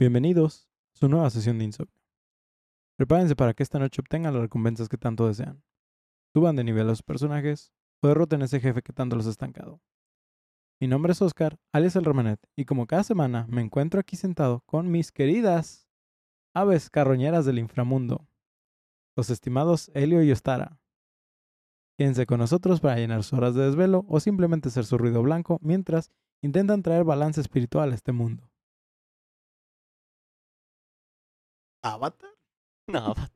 Bienvenidos a su nueva sesión de insomnio. Prepárense para que esta noche obtengan las recompensas que tanto desean. Suban de nivel a sus personajes o derroten a ese jefe que tanto los ha estancado. Mi nombre es Oscar, alias el Romanet, y como cada semana me encuentro aquí sentado con mis queridas aves carroñeras del inframundo, los estimados Helio y Ostara. Quédense con nosotros para llenar sus horas de desvelo o simplemente ser su ruido blanco mientras intentan traer balance espiritual a este mundo. ¿Avatar? No, va-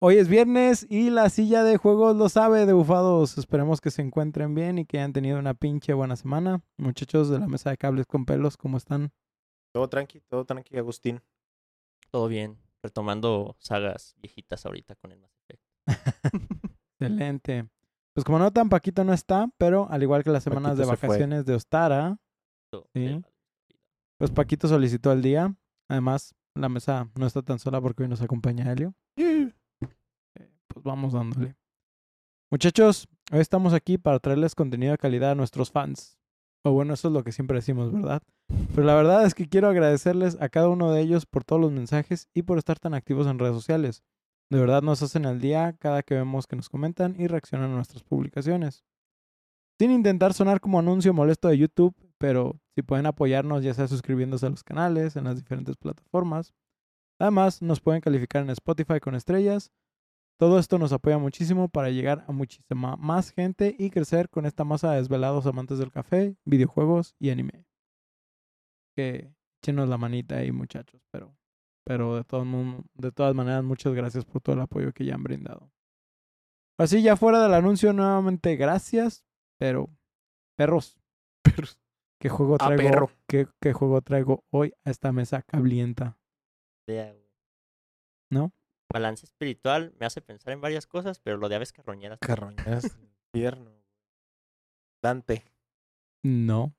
Hoy es viernes y la silla de juegos lo sabe de bufados. Esperemos que se encuentren bien y que hayan tenido una pinche buena semana. Muchachos de la mesa de cables con pelos, ¿cómo están? Todo tranqui, todo tranqui, Agustín. todo bien. Retomando sagas viejitas ahorita con el Mass. Excelente. Pues como no tan Paquito no está, pero al igual que las semanas Paquito de se fue. vacaciones de Ostara, Sí. pues Paquito solicitó el día. Además, la mesa no está tan sola porque hoy nos acompaña Helio. Eh, Vamos dándole. Muchachos, hoy estamos aquí para traerles contenido de calidad a nuestros fans. O bueno, eso es lo que siempre decimos, ¿verdad? Pero la verdad es que quiero agradecerles a cada uno de ellos por todos los mensajes y por estar tan activos en redes sociales. De verdad nos hacen al día cada que vemos que nos comentan y reaccionan a nuestras publicaciones. Sin intentar sonar como anuncio molesto de YouTube, pero si pueden apoyarnos ya sea suscribiéndose a los canales en las diferentes plataformas. Además, nos pueden calificar en Spotify con estrellas. Todo esto nos apoya muchísimo para llegar a muchísima más gente y crecer con esta masa de desvelados amantes del café, videojuegos y anime. Que echenos la manita ahí, muchachos, pero pero de, todo de todas maneras, muchas gracias por todo el apoyo que ya han brindado. Así, ya fuera del anuncio, nuevamente gracias, pero perros, Perros. ¿qué juego Ah, traigo? perro. ¿qué, qué juego traigo hoy a esta mesa cablienta? ¿No? Balance espiritual me hace pensar en varias cosas, pero lo de aves carroñeras. Carroñeras infierno. Dante. No,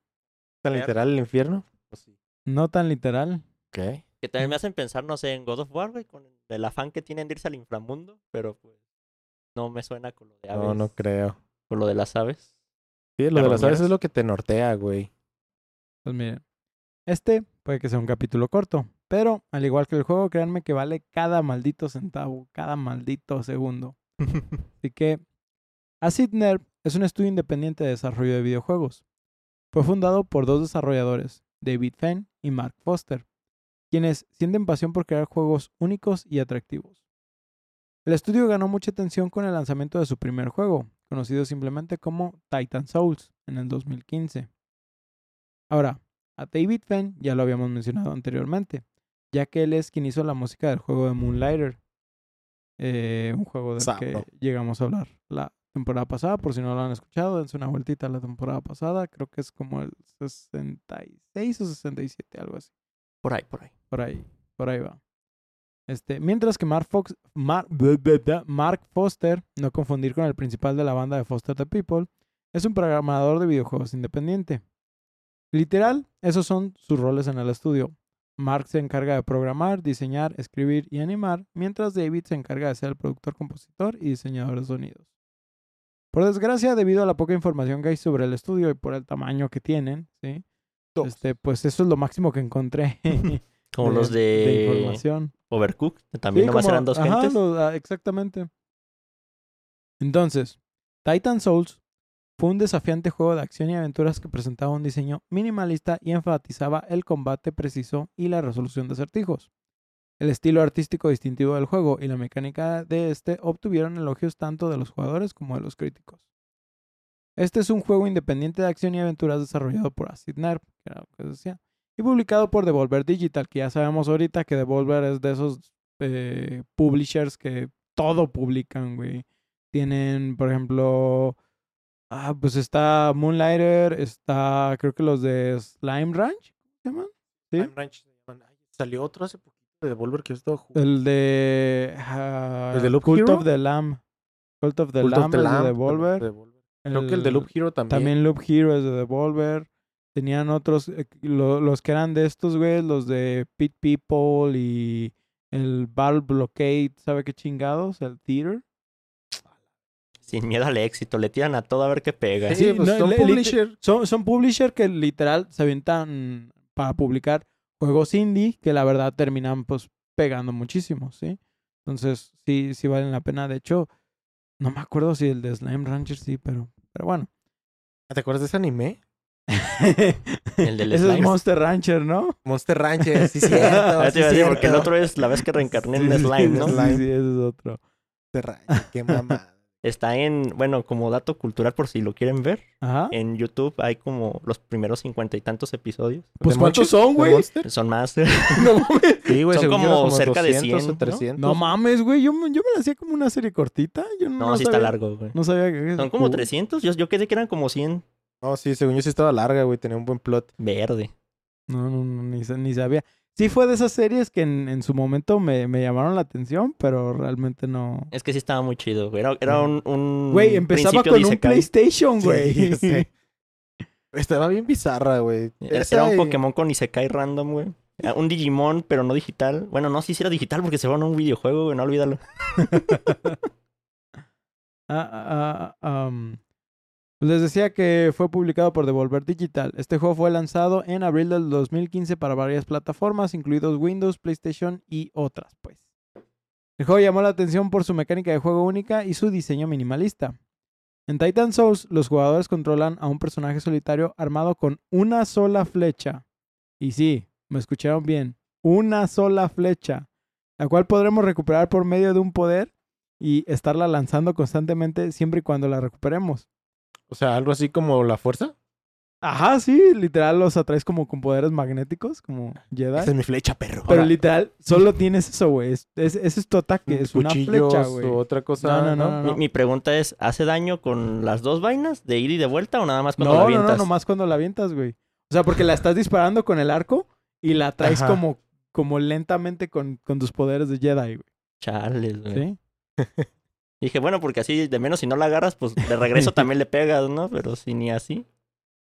¿Tan literal el infierno? Pues sí. no tan literal. ¿Qué? Que también me hacen pensar, no sé, en God of War, güey, con el afán que tienen de irse al inframundo, pero pues no me suena con lo de aves. No, no creo. Con lo de las aves. Sí, lo de las aves es lo que te nortea, güey. Pues miren, este puede que sea un capítulo corto, pero al igual que el juego, créanme que vale cada maldito centavo, cada maldito segundo. Así que Acid Nerve es un estudio independiente de desarrollo de videojuegos. Fue fundado por dos desarrolladores, David Fenn y Mark Foster, quienes sienten pasión por crear juegos únicos y atractivos. El estudio ganó mucha atención con el lanzamiento de su primer juego, conocido simplemente como Titan Souls, en el 2015. Ahora, a David Fenn ya lo habíamos mencionado anteriormente, ya que él es quien hizo la música del juego de Moonlighter, eh, un juego del que llegamos a hablar la temporada pasada, por si no lo han escuchado, dense una vueltita a la temporada pasada, creo que es como el 66 o 67, algo así. Por ahí, por ahí. Por ahí, por ahí va. Este, mientras que Mark, Fox, Mar- bla, bla, bla, Mark Foster, no confundir con el principal de la banda de Foster the People, es un programador de videojuegos independiente. Literal, esos son sus roles en el estudio. Mark se encarga de programar, diseñar, escribir y animar, mientras David se encarga de ser el productor, compositor y diseñador de sonidos. Por desgracia, debido a la poca información que hay sobre el estudio y por el tamaño que tienen, ¿sí? Dos. Este, pues eso es lo máximo que encontré. Como los de, información. Overcooked, que también Sí, nomás como- eran dos ajá, gentes. lo- ah, exactamente. Entonces, Titan Souls fue un desafiante juego de acción y aventuras que presentaba un diseño minimalista y enfatizaba el combate preciso y la resolución de acertijos. El estilo artístico distintivo del juego y la mecánica de este obtuvieron elogios tanto de los jugadores como de los críticos. Este es un juego independiente de acción y aventuras desarrollado por Acid Nerve, que era lo que decía, y publicado por Devolver Digital, que ya sabemos ahorita que Devolver es de esos eh, publishers que todo publican, güey. Tienen, por ejemplo, ah, pues está Moonlighter, está, creo que los de Slime Ranch, ¿cómo se llaman? ¿Sí? Time Ranch Salió otro hace poquito de Devolver que yo estaba jugando. El de ah, ¿El de Loop Cult Hero? of the Lamb. Cult of the Cult of Lamb, the es Lamb, de también Devolver. de Devolver. Creo que el de Loop Hero también. También Loop Hero es de Devolver. Tenían otros, eh, lo- los que eran de estos, güey, los de Pit People y el Battle Blockade, ¿sabe qué chingados? El Theater. Sin miedo al éxito, le tiran a todo a ver qué pega. Sí, Sí, pues no, son le- publisher. Son, son publisher que literal se avientan para publicar juegos indie que la verdad terminan pues pegando muchísimo, ¿sí? Entonces sí, sí valen la pena. De hecho, no me acuerdo si el de Slime Rancher sí, pero, pero bueno. ¿Te acuerdas de ese anime? El del Ese es slime. Monster Rancher, ¿no? Monster Rancher, sí, cierto. Ah, sí, decir, porque el otro es la vez que reencarné en Sí, sí, slime, sí, ¿no? Sí, Slime. sí, ese es otro. Monster Rancher, qué mamada. Está en, bueno, como dato cultural por si lo quieren ver, Ajá. en YouTube hay como los primeros cincuenta y tantos episodios. Pues ¿De ¿cuántos Monster? son, ¿De güey? Son más. No mames. Sí, güey, Son como cerca de 200 100, o ¿no? 300. No mames, güey. Yo, me- yo me la hacía como una serie cortita. Yo no, No, sí está largo, güey. No sabía que Son como Uh, 300. Yo, yo quedé que eran como 100 No, sí, según yo sí estaba larga, güey. Tenía un buen plot. verde. No, no, no, ni, ni sabía. Sí fue de esas series que en, en su momento me, me llamaron la atención, pero realmente no. Es que sí estaba muy chido, güey. Era, era un, un Güey, empezaba con un. PlayStation, güey. Sí, sé. Estaba bien bizarra, güey. Era, Esa era un Pokémon con Isekai random, güey. Era Un Digimon, pero no digital. Bueno, no, sí, sí era digital porque se fue a un videojuego, güey. No olvídalo. Ah, ah, ah, um, les decía que fue publicado por Devolver Digital. Este juego fue lanzado en abril del 2015 para varias plataformas, incluidos Windows, PlayStation y otras, pues. El juego llamó la atención por su mecánica de juego única y su diseño minimalista. En Titan Souls, los jugadores controlan a un personaje solitario armado con una sola flecha. Y sí, me escucharon bien, una sola flecha, la cual podremos recuperar por medio de un poder y estarla lanzando constantemente siempre y cuando la recuperemos. O sea, algo así como la fuerza. Ajá, sí, literal los atraes como con poderes magnéticos, como Jedi. Esa es mi flecha, perro. Pero Ahora, literal, solo tienes eso, güey. Es, es- ese es tu ataque, es una flecha, güey. o otra cosa. No, no, no, Mi, mi pregunta es, ¿hace daño con las dos vainas de ida y de vuelta o nada más cuando la No, no, avientas? no, nomás cuando la avientas, güey. O sea, porque la estás disparando con el arco y la traes Ajá. como, como lentamente con, con tus poderes de Jedi, güey. Chales, güey. ¿Sí? Dije, bueno, porque así de menos si no la agarras, pues de regreso también le pegas, ¿no? Pero si ni así.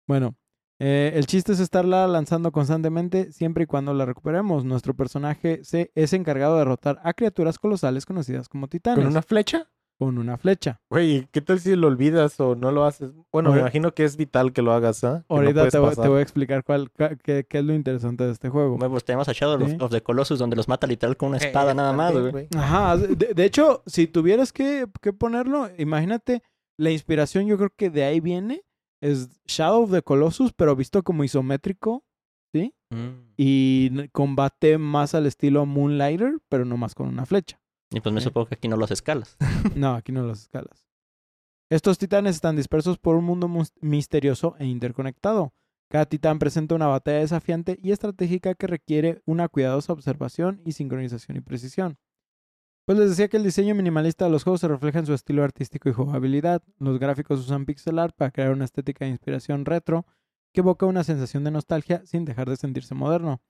Bueno, eh, el chiste es estarla lanzando constantemente siempre y cuando la recuperemos. Nuestro personaje se es encargado de derrotar a criaturas colosales conocidas como titanes ¿Con una flecha? Con una flecha. Güey, ¿qué tal si lo olvidas o no lo haces? Bueno, me imagino que es vital que lo hagas, ¿ah? Ahorita te, voy, pasar. te voy a explicar cuál, qué, qué es lo interesante de este juego. Bueno, pues tenemos a Shadow of- Sí. of the Colossus donde los mata literal con una Eh, espada nada más, güey. Ajá, de, de hecho, si tuvieras que, que ponerlo, imagínate, la inspiración yo creo que de ahí viene, es Shadow of the Colossus, pero visto como isométrico, ¿sí? Mm. Y combate más al estilo Moonlighter, pero no más con una flecha. Y pues me Sí. supongo que aquí no los escalas. No, aquí no los escalas. Estos titanes están dispersos por un mundo misterioso e interconectado. Cada titán presenta una batalla desafiante y estratégica que requiere una cuidadosa observación y sincronización y precisión. Pues les decía que el diseño minimalista de los juegos se refleja en su estilo artístico y jugabilidad. Los gráficos usan pixel art para crear una estética de inspiración retro que evoca una sensación de nostalgia sin dejar de sentirse moderno.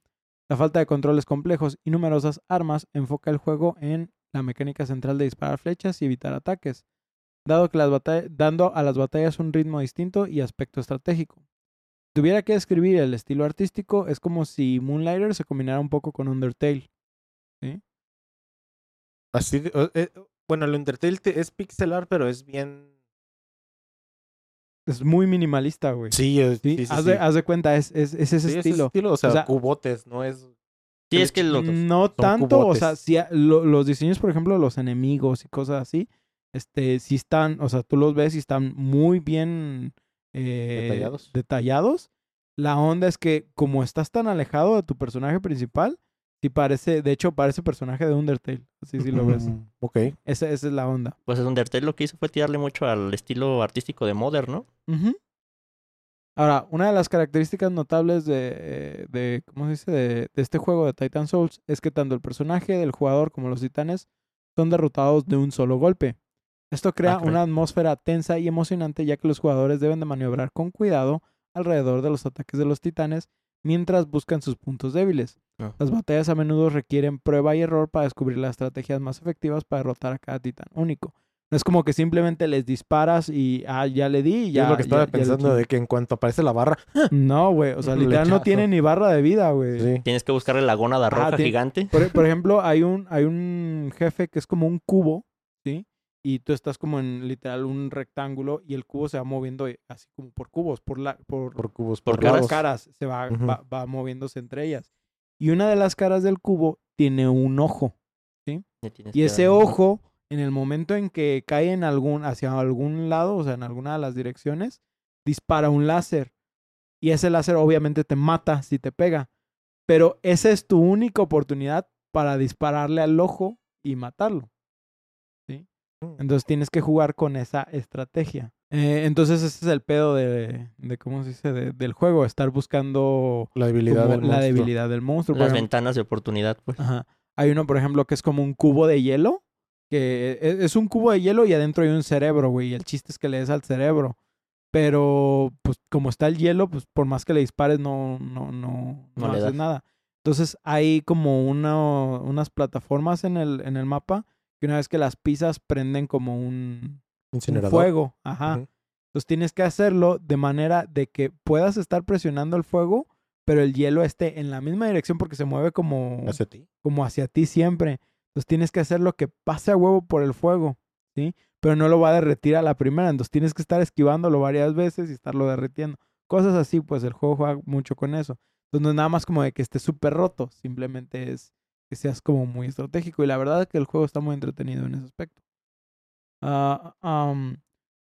La falta de controles complejos y numerosas armas enfoca el juego en la mecánica central de disparar flechas y evitar ataques, dado que las dando a las batallas un ritmo distinto y aspecto estratégico. Si tuviera que describir el estilo artístico, es como si Moonlighter se combinara un poco con Undertale. Así, de- o- eh, bueno, el Undertale es pixelar, pero es bien... Es muy minimalista, güey. Sí, eh, Sí, sí, sí, haz, sí. De, haz de cuenta, es, es, es ese Sí, ese estilo. estilo, o sea, O sea, cubotes, no es... Sí, es que lo, No tanto, o sea, si a- lo- los diseños, por ejemplo, los enemigos y cosas así, este, sí están, o sea, tú los ves y están muy bien eh, Detallados. detallados. La onda es que como estás tan alejado de tu personaje principal, sí parece, de hecho, parece personaje de Undertale. Así sí lo ves. Ok. Esa, esa es la onda. pues Undertale lo que hizo fue tirarle mucho al estilo artístico de Modern, ¿no? Ahora, una de las características notables de, de ¿cómo se dice? De, de este juego de Titan Souls es que tanto el personaje del jugador como los titanes son derrotados de un solo golpe. Esto crea caray. una atmósfera tensa y emocionante ya que los jugadores deben de maniobrar con cuidado alrededor de los ataques de los titanes mientras buscan sus puntos débiles. Ah. Las batallas a menudo requieren prueba y error para descubrir las estrategias más efectivas para derrotar a cada titán único. No es como que simplemente les disparas y ah, ya le di y ya. es lo que estaba ya- pensando de que en cuanto aparece la barra, No, güey. O sea, literal no tiene ni barra de vida, güey. sí. Tienes que buscarle la gónada roja tiene- gigante. Por, por ejemplo, hay un, hay un jefe que es como un cubo, ¿sí? Y tú estás como en literal un rectángulo y el cubo se va moviendo eh, así como por cubos, por la, por, por cubos, Por lados. caras, se va, Ujú. va, va moviéndose entre ellas. Y una de las caras del cubo tiene un ojo. Tienes Y ese ojo, en el momento en que cae en algún, hacia algún lado, o sea, en alguna de las direcciones, dispara un láser. Y ese láser obviamente te mata si te pega. Pero esa es tu única oportunidad para dispararle al ojo y matarlo. ¿Sí? Mm. Entonces tienes que jugar con esa estrategia. Eh, entonces ese es el pedo de, de ¿cómo se dice? De- del juego, estar buscando La debilidad como del la monstruo. debilidad del monstruo. Las ejemplo, ventanas de oportunidad, pues. Ajá. Hay uno, por ejemplo, que es como un cubo de hielo. Que e- es un cubo de hielo y adentro hay un cerebro, güey. Y el chiste es que le des al cerebro. Pero, pues, como está el hielo, pues, por más que le dispares, no, no, no, no, No haces nada. Entonces, hay como una, unas plataformas en el, en el mapa que una vez que las pisas prenden como un, un fuego. Ajá. Entonces tienes que hacerlo de manera de que puedas estar presionando el fuego, pero el hielo esté en la misma dirección porque se mueve como Hacia ti. como hacia ti siempre. Entonces tienes que hacer lo que pase a huevo por el fuego, ¿sí? Pero no lo va a derretir a la primera, entonces tienes que estar esquivándolo varias veces y estarlo derritiendo. Cosas así, pues el juego juega mucho con eso. Entonces no es nada más como de que esté súper roto, simplemente es que seas como muy estratégico. Y la verdad es que el juego está muy entretenido en ese aspecto. Ah,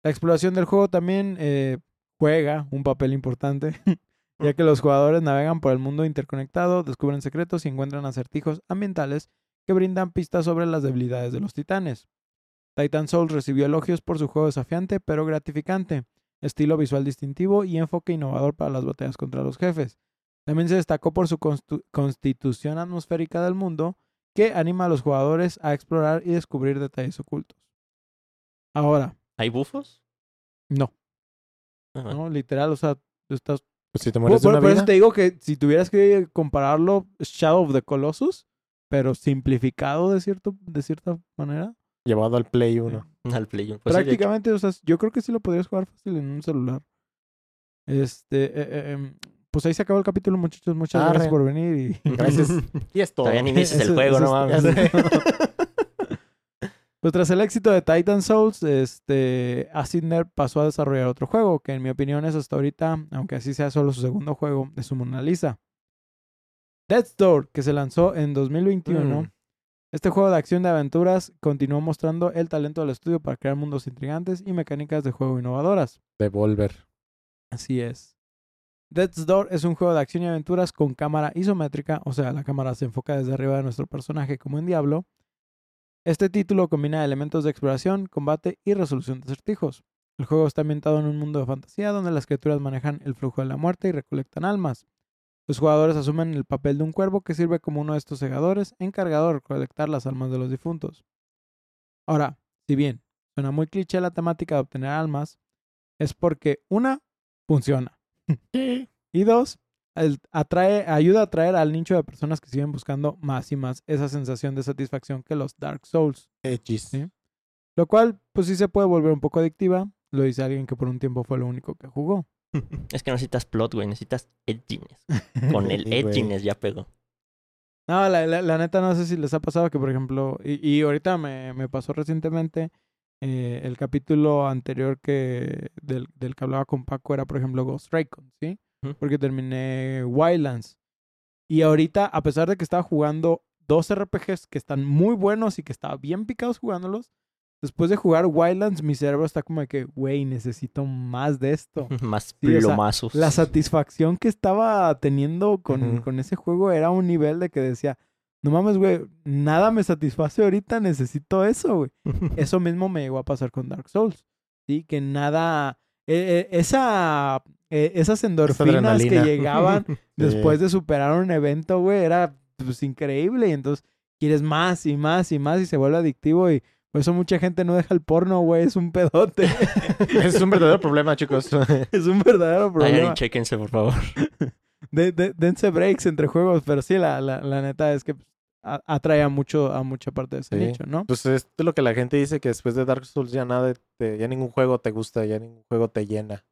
la exploración del juego también eh, juega un papel importante, ya que los jugadores navegan por el mundo interconectado, descubren secretos y encuentran acertijos ambientales que brindan pistas sobre las debilidades de los titanes. Titan Souls recibió elogios por su juego desafiante pero gratificante, estilo visual distintivo y enfoque innovador para las batallas contra los jefes. También se destacó por su constitución atmosférica del mundo, que anima a los jugadores a explorar y descubrir detalles ocultos. Ahora, ¿Hay bufos? no, Ajá. no, literal, o sea, tú estás Pues si te Por, mueres de por- una por vida, eso te digo que si tuvieras que compararlo, Shadow of the Colossus, pero simplificado de, cierto, de cierta manera. llevado al Play 1. Al Play uno. Pues sí. Prácticamente, o sea, yo creo que sí lo podrías jugar fácil en un celular. Este, eh, eh, em, pues ahí se acabó el capítulo, muchachos. Muchas gracias por venir. Y... Gracias. y es todo. Todavía ni inicias el juego, eso no es- mames. Pues tras el éxito de Titan Souls, este, Acidner pasó a desarrollar otro juego, que en mi opinión es hasta ahorita, aunque así sea solo su segundo juego, de su Mona Lisa. Death's Door, que se lanzó en 2021. Mm. Este juego de acción de aventuras continuó mostrando el talento del estudio para crear mundos intrigantes y mecánicas de juego innovadoras. Devolver. Así es. Death's Door es un juego de acción y aventuras con cámara isométrica, o sea, la cámara se enfoca desde arriba de nuestro personaje como en Diablo. Este título combina elementos de exploración, combate y resolución de acertijos. El juego está ambientado en un mundo de fantasía donde las criaturas manejan el flujo de la muerte y recolectan almas. Los jugadores asumen el papel de un cuervo que sirve como uno de estos segadores encargado de recolectar las almas de los difuntos. Ahora, si bien suena muy cliché la temática de obtener almas, es porque una, funciona. y dos, atrae, ayuda a atraer al nicho de personas que siguen buscando más y más esa sensación de satisfacción que los Dark Souls. Sí. Lo cual, pues sí se puede volver un poco adictiva. Lo dice alguien que por un tiempo fue lo único que jugó. Es que no necesitas plot, güey. Necesitas edginess. Con el Sí, güey. edginess ya pegó. No, la, la- la neta no sé si les ha pasado que, por ejemplo, y, y ahorita me, me pasó recientemente, eh, el capítulo anterior que del, del que hablaba con Paco era, por ejemplo, Ghost Recon, ¿sí? Porque terminé Wildlands. Y ahorita, a pesar de que estaba jugando dos RPGs que están muy buenos y que estaba bien picados jugándolos, después de jugar Wildlands, mi cerebro está como de que, güey, necesito más de esto. Más Sí, o sea, plomazos. La satisfacción que estaba teniendo con, con ese juego era un nivel de que decía, no mames, güey, nada me satisface ahorita, necesito eso, güey. Eso mismo me llegó a pasar con Dark Souls, ¿sí? Que nada, eh, eh, esa, eh, esas endorfinas que llegaban Sí. después de superar un evento, güey, era pues increíble. Y entonces quieres más y más y más y se vuelve adictivo y por eso mucha gente no deja el porno, güey, es un pedote. es un verdadero problema, chicos. es un verdadero Vayan y problema. chéquense, por favor. De, de- dense breaks entre juegos, pero sí, la, la, la neta es que a- atrae a, mucho, a mucha parte de ese Sí. nicho, ¿no? Pues es lo que la gente dice que después de Dark Souls ya nada, te- ya ningún juego te gusta, ya ningún juego te llena.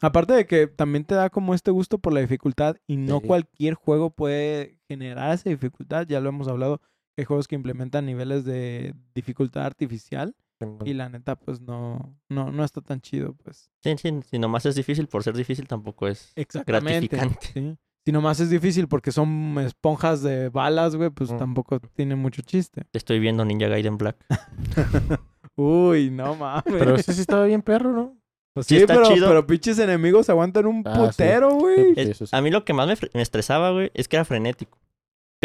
Aparte de que también te da como este gusto por la dificultad y no Sí. cualquier juego puede generar esa dificultad, ya lo hemos hablado, que hay juegos que implementan niveles de dificultad artificial y la neta pues no, no, no está tan chido, pues. Sí, sí, si nomás es difícil por ser difícil, tampoco es Exactamente. gratificante. Sí. Si nomás es difícil porque son esponjas de balas, güey, pues Mm. tampoco tiene mucho chiste. Estoy viendo Ninja Gaiden Black. Uy, no mames. Pero ese sí estaba bien perro, ¿no? Pues sí sí, está pero, chido. pero pinches enemigos aguantan un Ah, putero, güey. Sí, Es- eso sí. A mí lo que más me estresaba, güey, es que era frenético.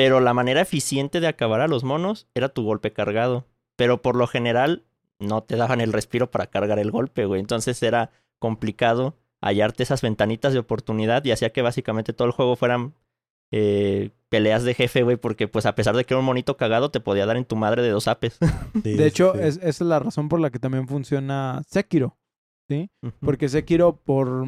Pero la manera eficiente de acabar a los monos era tu golpe cargado. Pero por lo general no te daban el respiro para cargar el golpe, güey. Entonces era complicado hallarte esas ventanitas de oportunidad y hacía que básicamente todo el juego fueran eh, peleas de jefe, güey, porque pues a pesar de que era un monito cagado, te podía dar en tu madre de dos apes. Sí, De hecho, sí. es, esa es la razón por la que también funciona Sekiro. ¿Sí? Porque Sekiro, por.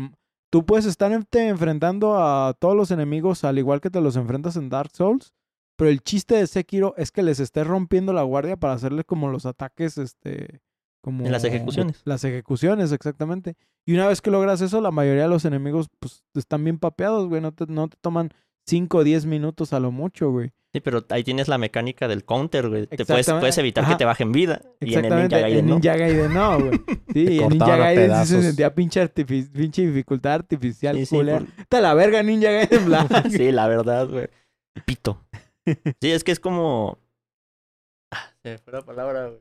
Tú puedes estar en- te enfrentando a todos los enemigos al igual que te los enfrentas en Dark Souls. Pero el chiste de Sekiro es que les estés rompiendo la guardia para hacerle como los ataques, este. Como En las ejecuciones. Las ejecuciones, exactamente. Y una vez que logras eso, la mayoría de los enemigos, pues, están bien papeados, güey. No te, no te toman 5 o 10 minutos a lo mucho, güey. Sí, pero ahí tienes la mecánica del counter, güey. Te puedes, puedes evitar Ajá. que te bajen vida. Y en el. Ninja Gaiden, en ¿no? Ninja Gaiden no, güey. Sí, en Ninja Gaiden sí se sentía pinche, dificultad artificial. Sí, sí, culera. por- Está la verga Ninja Gaiden Black. sí, la verdad, güey. Pito. Sí, es que es como. Ah, Se me fue la palabra, güey.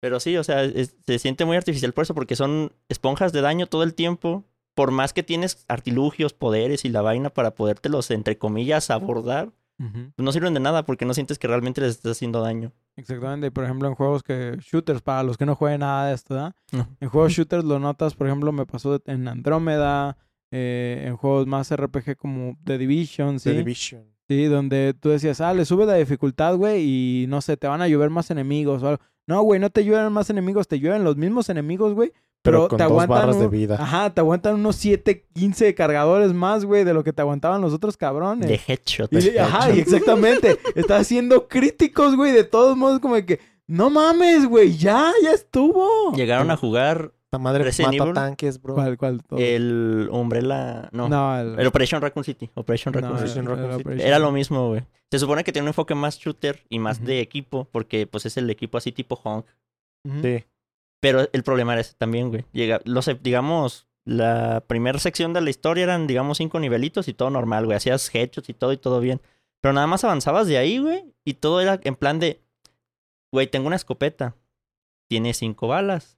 Pero sí, o sea, es- se siente muy artificial por eso, porque son esponjas de daño todo el tiempo. Por más que tienes artilugios, poderes y la vaina para podértelos, entre comillas, abordar, Ujú, no sirven de nada porque no sientes que realmente les estás haciendo daño. Exactamente. Y por ejemplo, en juegos que. Shooters, para los que no jueguen nada de esto, ¿verdad? No. En juegos shooters lo notas, por ejemplo, me pasó en Andrómeda. eh, en juegos más RPG como The Division, ¿sí? The Division. Sí, donde tú decías, ah, le sube la dificultad, güey, y no sé, te van a llover más enemigos o algo. No, güey, no te llueven más enemigos, te llueven los mismos enemigos, güey. Pero, Pero con te dos aguantan barras de vida. Ajá, te aguantan unos 7, 15 cargadores más, güey, de lo que te aguantaban los otros cabrones. De headshot. Y- ajá, y exactamente. Estás siendo críticos, güey, de todos modos, como que, no mames, güey, ya, ya estuvo. Llegaron a jugar Esta madre Resident mata Evil. tanques, bro. ¿Cuál, cuál? Todo? el Umbrella. No. no, el, El Operation Raccoon City. Operation Raccoon City. Operation Raccoon el City. Operation- Era lo mismo, güey. Se supone que tiene un enfoque más shooter y más de equipo, porque pues es el equipo así tipo Honk. Ujú. Sí. Pero el problema era ese también, güey. Llega, lo sé, digamos, la primera sección de la historia eran, digamos, cinco nivelitos y todo normal, güey. Hacías headshots y todo y todo bien. Pero nada más avanzabas de ahí, güey. Y todo era en plan de, güey, tengo una escopeta. Tiene cinco balas.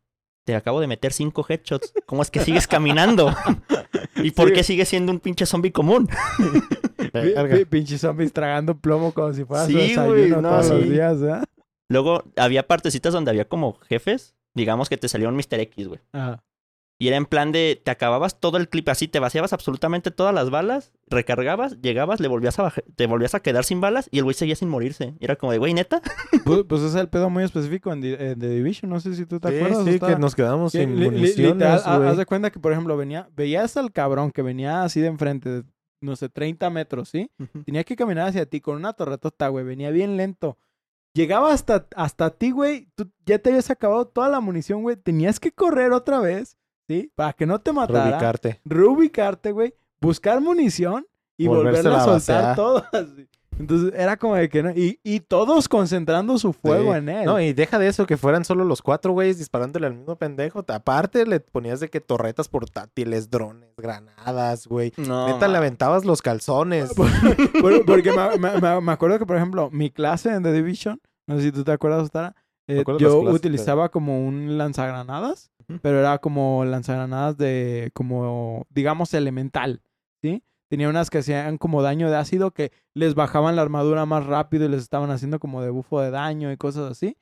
Te acabo de meter cinco headshots. ¿Cómo es que sigues caminando? ¿Y por Sí. qué sigues siendo un pinche zombie común? Pi- Verga. pi- Pinches zombies tragando plomo como si fuera su Sí, desayuno no, todos los sí. días, ¿verdad? Luego había partecitas donde había como jefes. Digamos que te salió un Mr. X, güey. Ajá. Y era en plan de, te acababas todo el clip así, te vaciabas absolutamente todas las balas, recargabas, llegabas, le volvías a bajar, te volvías a quedar sin balas y el güey seguía sin morirse. Y era como de, güey, neta. Pues, pues ese es el pedo muy específico en, The Division, no sé si tú te Sí, acuerdas. sí, que nos quedamos Que sin li- municiones, haz de cuenta que, por ejemplo, venía, veías al cabrón que venía así de enfrente, de, no sé, 30 metros, ¿sí? Tenía que caminar hacia ti con una torretota, güey. Venía bien lento. Llegaba hasta, hasta ti, güey. Tú ya te habías acabado toda la munición, güey. Tenías que correr otra vez, ¿sí? Para que no te matara. Reubicarte. Reubicarte, güey. Buscar munición y volverla a soltar todas. Entonces era como de que no. Y, y todos concentrando su fuego Sí. en él. No, y deja de eso, que fueran solo los cuatro güeyes disparándole al mismo pendejo. Aparte, le ponías de que torretas portátiles, drones, granadas, güey. No. Neta, le aventabas los calzones. Por- por- porque me, me- me- me acuerdo que, por ejemplo, mi clase en The Division, no sé si tú te acuerdas, Ostara, eh, yo clases, utilizaba como un lanzagranadas, Pero era como lanzagranadas de, como, digamos, elemental, ¿sí? Tenía unas que hacían como daño de ácido que les bajaban la armadura más rápido y les estaban haciendo como de bufo de daño y cosas así.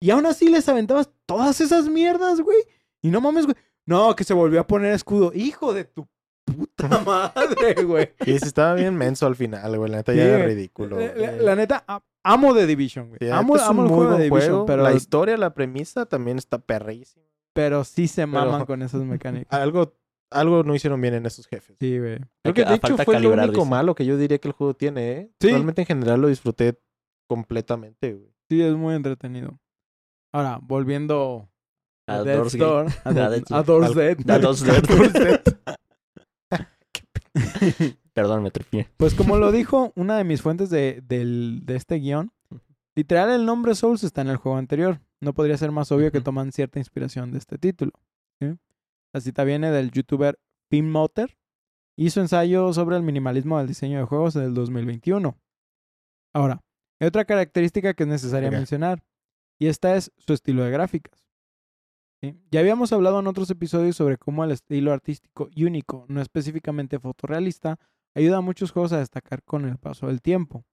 Y aún así les aventabas todas esas mierdas, güey. Y no mames, güey. No, que se volvió a poner escudo. Hijo de tu puta madre, güey. Y sí estaba bien menso al final, güey. La neta Sí, ya era güey. ridículo. La, la- güey. la neta, amo The Division, güey. Sí, amo es amo un el juego de Division, juego. pero, La historia, la premisa también está perrísima. Pero sí se maman Pero- con esas mecánicas. Algo, algo no hicieron bien en esos jefes. Sí, güey. Creo que que- de a hecho fue lo único dice. malo que yo diría que el juego tiene, ¿eh? Sí. Realmente en general lo disfruté completamente, güey. Sí, es muy entretenido. Ahora, volviendo A a, A Death- Death's a Door. Door's Dead. A Dead. Dead. Perdón, me tripié. Pues como lo dijo una de mis fuentes de, del- de este guion, literal el nombre Souls está en el juego anterior. No podría ser más obvio que toman cierta inspiración de este título. ¿sí? La cita viene del youtuber Motter y su ensayo sobre el minimalismo del diseño de juegos del 2021. Ahora, hay otra característica que es necesaria mencionar, y esta es su estilo de gráficas. ¿sí? Ya habíamos hablado en otros episodios sobre cómo el estilo artístico y único, no específicamente fotorrealista, ayuda a muchos juegos a destacar con el paso del tiempo.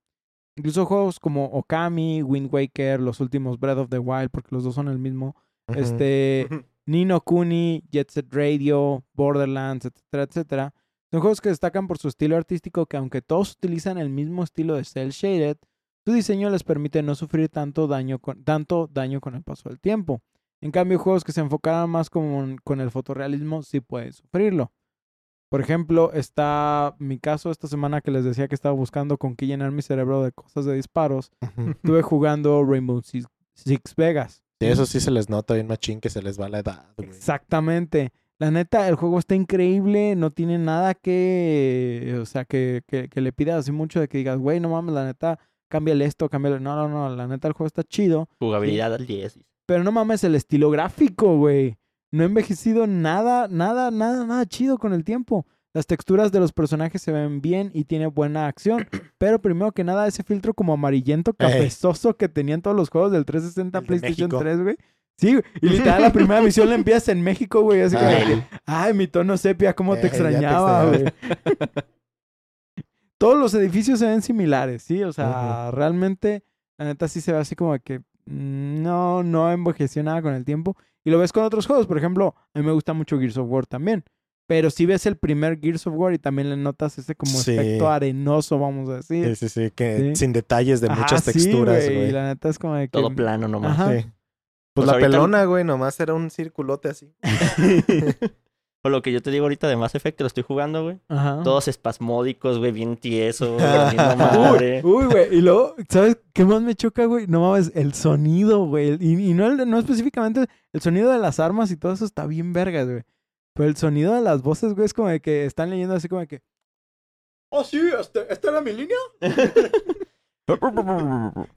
Incluso juegos como Okami, Wind Waker, los últimos Breath of the Wild, porque los dos son el mismo, Ujú. este, Nino Kuni, Jet Set Radio, Borderlands, etcétera, etcétera. Son juegos que destacan por su estilo artístico que aunque todos utilizan el mismo estilo de cel shaded, su diseño les permite no sufrir tanto daño con, tanto daño con el paso del tiempo. En cambio, juegos que se enfocaran más con, con el fotorrealismo sí pueden sufrirlo. Por ejemplo, está mi caso esta semana que les decía que estaba buscando con qué llenar mi cerebro de cosas de disparos. Estuve jugando Rainbow Six, Six Vegas. Sí, eso sí se les nota bien machín que se les va la edad, güey. Exactamente. La neta, el juego está increíble, no tiene nada que, o sea, que, que, que le pidas así mucho de que digas, güey, no mames, la neta, cámbiale esto, cámbiale. No, no, no, la neta, el juego está chido, Jugabilidad al 10. pero no mames, el estilo gráfico, güey. No ha envejecido nada, nada, nada, nada chido con el tiempo. Las texturas de los personajes se ven bien y tiene buena acción, pero primero que nada, ese filtro como amarillento cafezoso que tenían todos los juegos del 360 El de PlayStation México. 3, güey. Sí, y literal la primera misión la empiezas en México, güey, así Ay. que, ay, mi tono sepia, cómo te extrañaba, güey. Todos los edificios se ven similares, sí, o sea, realmente, la neta sí se ve así como que no, no envejeció nada con el tiempo. Y lo ves con otros juegos, por ejemplo, a mí me gusta mucho Gears of War también. Pero si ves el primer Gears of War y también le notas ese como Sí. efecto arenoso, vamos a decir. Sí, sí, sí, que Sí. sin detalles de Ajá, muchas texturas, güey. Y la neta es como de que... Todo plano nomás. Pues, Pues la ahorita- pelona, güey, nomás era un circulote así. Por lo que yo te digo ahorita de Mass Effect, que lo estoy jugando, güey. Ajá. Todos espasmódicos, güey, bien madre. Uy, güey, y luego, ¿sabes qué más me choca, güey? No mames, el sonido, güey. Y, y no, el- no específicamente el sonido de las armas y todo eso está bien vergas, güey. Pero el sonido de las voces, güey, es como de que están leyendo así como de que... Oh, sí, este- ¿esta era mi línea?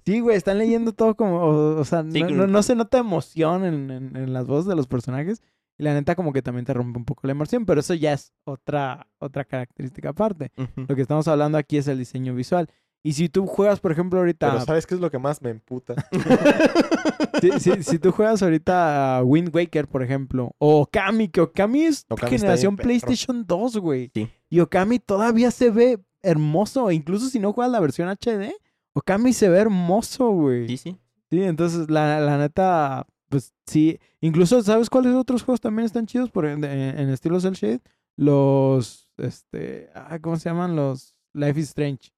Sí, güey, están leyendo todo como... O, o sea, Sí, no, no- no se nota emoción en, en- en las voces de los personajes. Y la neta como que también te rompe un poco la emoción. Pero eso ya es otra, otra característica aparte. Lo que estamos hablando aquí es el diseño visual. Y si tú juegas, por ejemplo, ahorita... Pero ¿sabes qué es lo que más me emputa? si, si- si tú juegas ahorita a Wind Waker, por ejemplo, o Okami, que Okami es Okami generación. PlayStation 2, güey. Sí. Y Okami todavía se ve hermoso, incluso si no juegas la versión HD, Okami se ve hermoso, güey. Sí, sí. Sí, entonces la, la neta, pues sí. Incluso, ¿sabes cuáles otros juegos también están chidos por, en, en- estilo Cell Shade? Los, este, ah, ¿cómo se llaman? Los Life is Strange.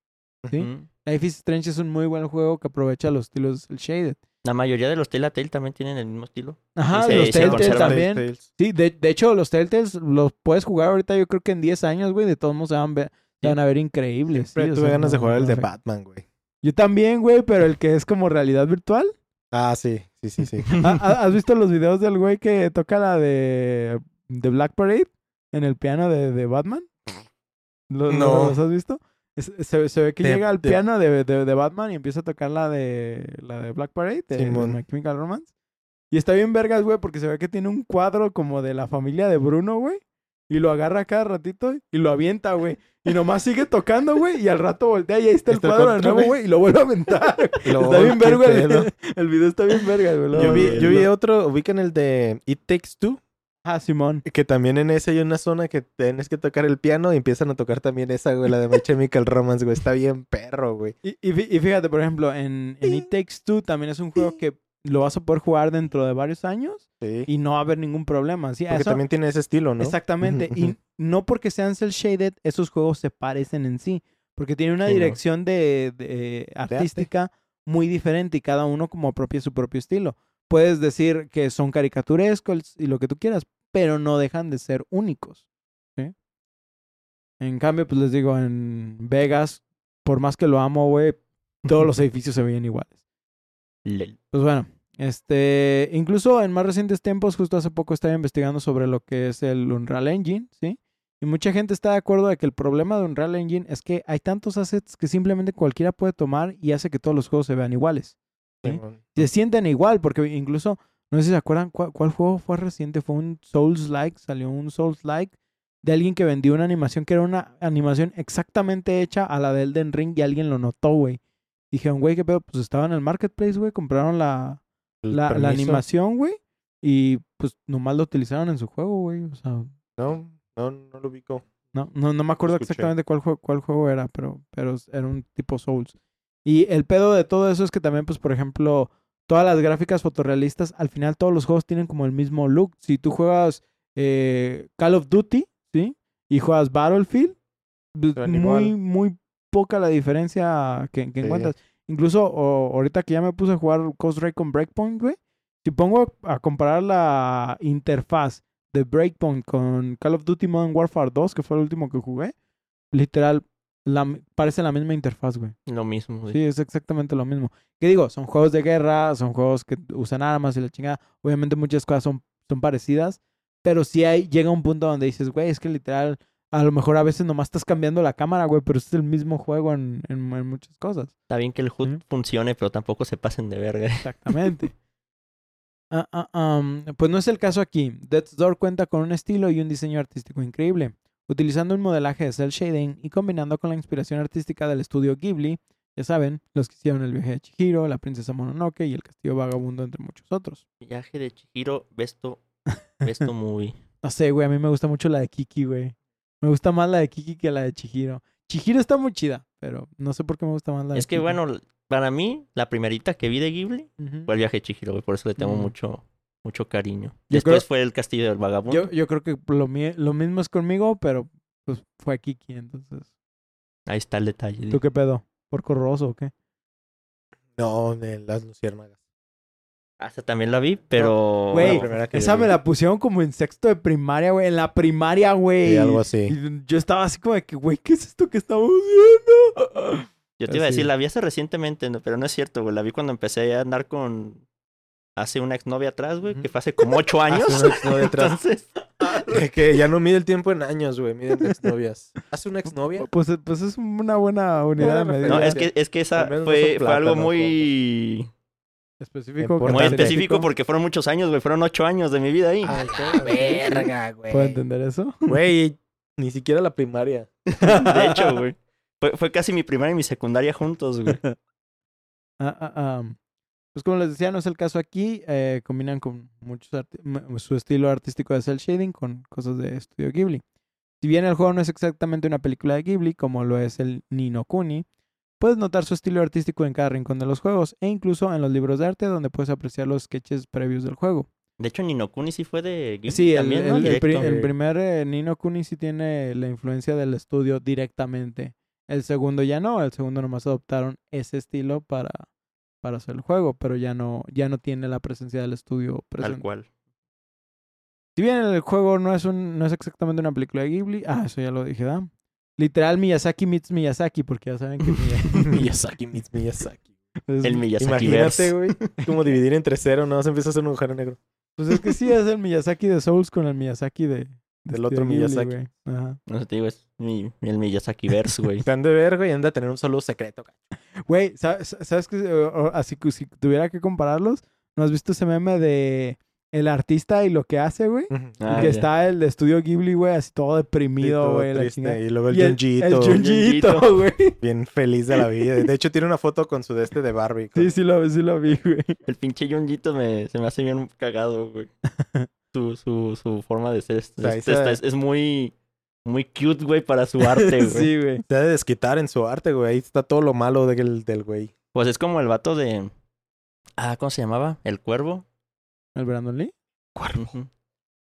¿sí? Life is Strange es un muy buen juego que aprovecha los estilos Cell Shaded. La mayoría de los Telltale también tienen el mismo estilo. Ajá, se- los Telltale también. Sí, de, de hecho, los Telltales los puedes jugar ahorita, yo creo que en 10 años, güey. De todos modos se van, a ver- se van a ver increíbles. sí, Siempre o tuve sea, ganas de no- jugar el de. Batman, güey. Yo también, güey, pero el que es como realidad virtual. Ah, sí, sí, sí, sí. ¿Ha- ha- ¿Has visto los videos del güey que toca la de, de Black Parade en el piano de, de Batman? ¿Lo- No. ¿Los has visto? Es- se, se ve que De- llega al piano de, de- Batman y empieza a tocar la de la de Black Parade, de. My Chemical Romance. Y está bien vergas, güey, porque se ve que tiene un cuadro como de la familia de Bruno, güey. Y lo agarra cada ratito y lo avienta, güey. Y nomás sigue tocando, güey. Y al rato voltea y ahí está el Está cuadro de nuevo, güey. Y lo vuelve a aventar. Está bien verga el, el video, está bien verga, güey. Yo vi, yo vi otro, ubican el de It Takes Two, Ah, Simón. que también en ese hay una zona que tienes que tocar el piano y empiezan a tocar también esa, güey, la de My Chemical Romance, güey. Está bien perro, güey. Y, y fí- y fíjate, por ejemplo, en, en It Takes Two también es un juego que lo vas a poder jugar dentro de varios años Sí. y no va a haber ningún problema. Sí, Porque eso- también tiene ese estilo, ¿no? Exactamente. Y no porque sean cel shaded, esos juegos se parecen en sí. Porque tiene una Sí, no. dirección de, de artística muy diferente y cada uno como apropia su propio estilo. Puedes decir que son caricaturescos y lo que tú quieras, pero no dejan de ser únicos. ¿sí? En cambio, pues les digo, en Vegas, por más que lo amo, güey, todos los edificios se veían iguales. Lel. Pues bueno, este, incluso en más recientes tiempos, justo hace poco estaba investigando sobre lo que es el Unreal Engine, ¿sí? Y mucha gente está de acuerdo de que el problema de Unreal Engine es que hay tantos assets que simplemente cualquiera puede tomar y hace que todos los juegos se vean iguales. ¿sí? Se sienten igual, porque incluso, no sé si se acuerdan cuál, cuál juego fue reciente, fue un Souls-like, salió un Souls-like de alguien que vendió una animación que era una animación exactamente hecha a la de Elden Ring y alguien lo notó, güey. Dijeron, güey, qué pedo, pues estaba en el marketplace, güey, compraron la, la, animación, güey, y pues nomás lo utilizaron en su juego, güey. O sea, No, no, no lo ubico. no, no, no me acuerdo Escuché. exactamente cuál juego, cuál juego era, pero, pero era un tipo Souls. Y el pedo de todo eso es que también, pues, por ejemplo, todas las gráficas fotorrealistas, al final todos los juegos tienen como el mismo look. Si tú juegas eh, Call of Duty, ¿sí? Y juegas Battlefield, pues, muy, muy poca la diferencia que, que Sí. encuentras. Incluso o- ahorita que ya me puse a jugar Ghost Recon Breakpoint, güey, si pongo a comparar la interfaz de Breakpoint con Call of Duty Modern Warfare 2, que fue el último que jugué, literal, la, parece la misma interfaz, güey. Lo mismo, güey. Sí, es exactamente lo mismo. ¿Qué digo? Son juegos de guerra, son juegos que usan armas y la chingada. Obviamente muchas cosas son, son parecidas, pero sí hay, llega un punto donde dices, güey, es que literal, a lo mejor a veces nomás estás cambiando la cámara, güey, pero es el mismo juego en, en- en muchas cosas. Está bien que el HUD funcione, pero tampoco se pasen de verga. Exactamente. Ah, ah, am, pues no es el caso aquí. Death's Door cuenta con un estilo y un diseño artístico increíble. Utilizando un modelaje de cel shading y combinando con la inspiración artística del estudio Ghibli, ya saben, los que hicieron el viaje de Chihiro, la princesa Mononoke y el castillo vagabundo, entre muchos otros. Viaje de Chihiro, Besto, Besto Movie. No sé, güey, a mí me gusta mucho la de Kiki, güey. Me gusta más la de Kiki que la de Chihiro. Chihiro está muy chida, pero no sé por qué me gusta más la de Es que Kiki. bueno, para mí, la primerita que vi de Ghibli fue el viaje de Chihiro, güey. Por eso le tengo Mm. mucho, mucho cariño. Yo Después creo- fue el castillo del vagabundo. yo, yo creo que lo, lo mismo es conmigo, pero pues fue Kiki, entonces. Ahí está el detalle. ¿Tú qué pedo? ¿Porco roso o qué? No, de las luciérnagas. Hasta también la vi, pero... Güey, Esa me la pusieron como en sexto de primaria, güey. En la primaria, güey. Sí, algo así. Y yo estaba así como de que, güey, ¿qué es esto que estamos viendo? Yo te iba a decir, la vi hace recientemente, pero no es cierto, güey. La vi cuando empecé a andar con... Hace una exnovia atrás, güey, que fue hace como ocho años. Hace una exnovia atrás. Entonces, que ya no mide el tiempo en años, güey. Mide en exnovias. ¿Hace una exnovia? Pues, pues es una buena unidad de medida. no, es que, es que esa no fue, algo muy... Específico. Muy Muy específico porque fueron muchos años, güey. Fueron ocho años de mi vida ahí. Ay, qué verga, güey. ¿Puedo entender eso? Güey, ni siquiera la primaria. De hecho, güey. Fue, fue casi mi primaria y mi secundaria juntos, güey. Ah, ah, ah. Pues como les decía, no es el caso aquí. eh, combinan con muchos su estilo artístico de cel shading con cosas de estudio Ghibli. Si bien el juego no es exactamente una película de Ghibli, como lo es el Nino Kuni, puedes notar su estilo artístico en cada rincón de los juegos e incluso en los libros de arte donde puedes apreciar los sketches previos del juego. De hecho, Ninokuni sí fue de Ghibli Sí, el, también, ¿no? el- el pri- Directo. el primer eh, Nino Kuni sí tiene la influencia del estudio directamente. El segundo ya no, el segundo nomás adoptaron ese estilo para, para hacer el juego, pero ya no, ya no tiene la presencia del estudio Tal presente. cual. Si bien el juego no es un, no es exactamente una película de Ghibli, ah, eso ya lo dije, ¿da? Literal Miyazaki meets Miyazaki, porque ya saben que Miya- Miyazaki, meets Miyazaki. El Miyazaki Imagínate, güey. Como dividir entre cero, no se empieza a hacer un agujero negro. Pues es que sí, es el Miyazaki de Souls con el Miyazaki de... de Del otro Ghibli, Miyazaki. güey. Ajá. No sé, te digo, es mi, el Miyazaki verse, güey. Han de ver, güey, anda a tener un saludo secreto. Güey, sa- ¿sabes qué? O- o- Así que si tuviera que compararlos, ¿no has visto ese meme de el artista y lo que hace, güey? Ah, que ya. está el de estudio Ghibli, güey, así todo deprimido, güey. triste. Y luego el Junjito, El Junjito, Junjito. güey. bien feliz de la vida. De hecho, tiene una foto con su de este de Barbie. con- Sí, sí lo, sí lo vi, güey. El pinche Yonjito me, se me hace bien cagado, güey. Su, su, su forma de ser es, sea, es, esa- es- es muy, muy cute, güey, para su arte, güey. sí, güey. Se ha de desquitar en su arte, güey. Ahí está todo lo malo del, del güey. Pues es como el vato de... Ah, ¿cómo se llamaba? El cuervo. ¿El Brandon Lee? Ujú.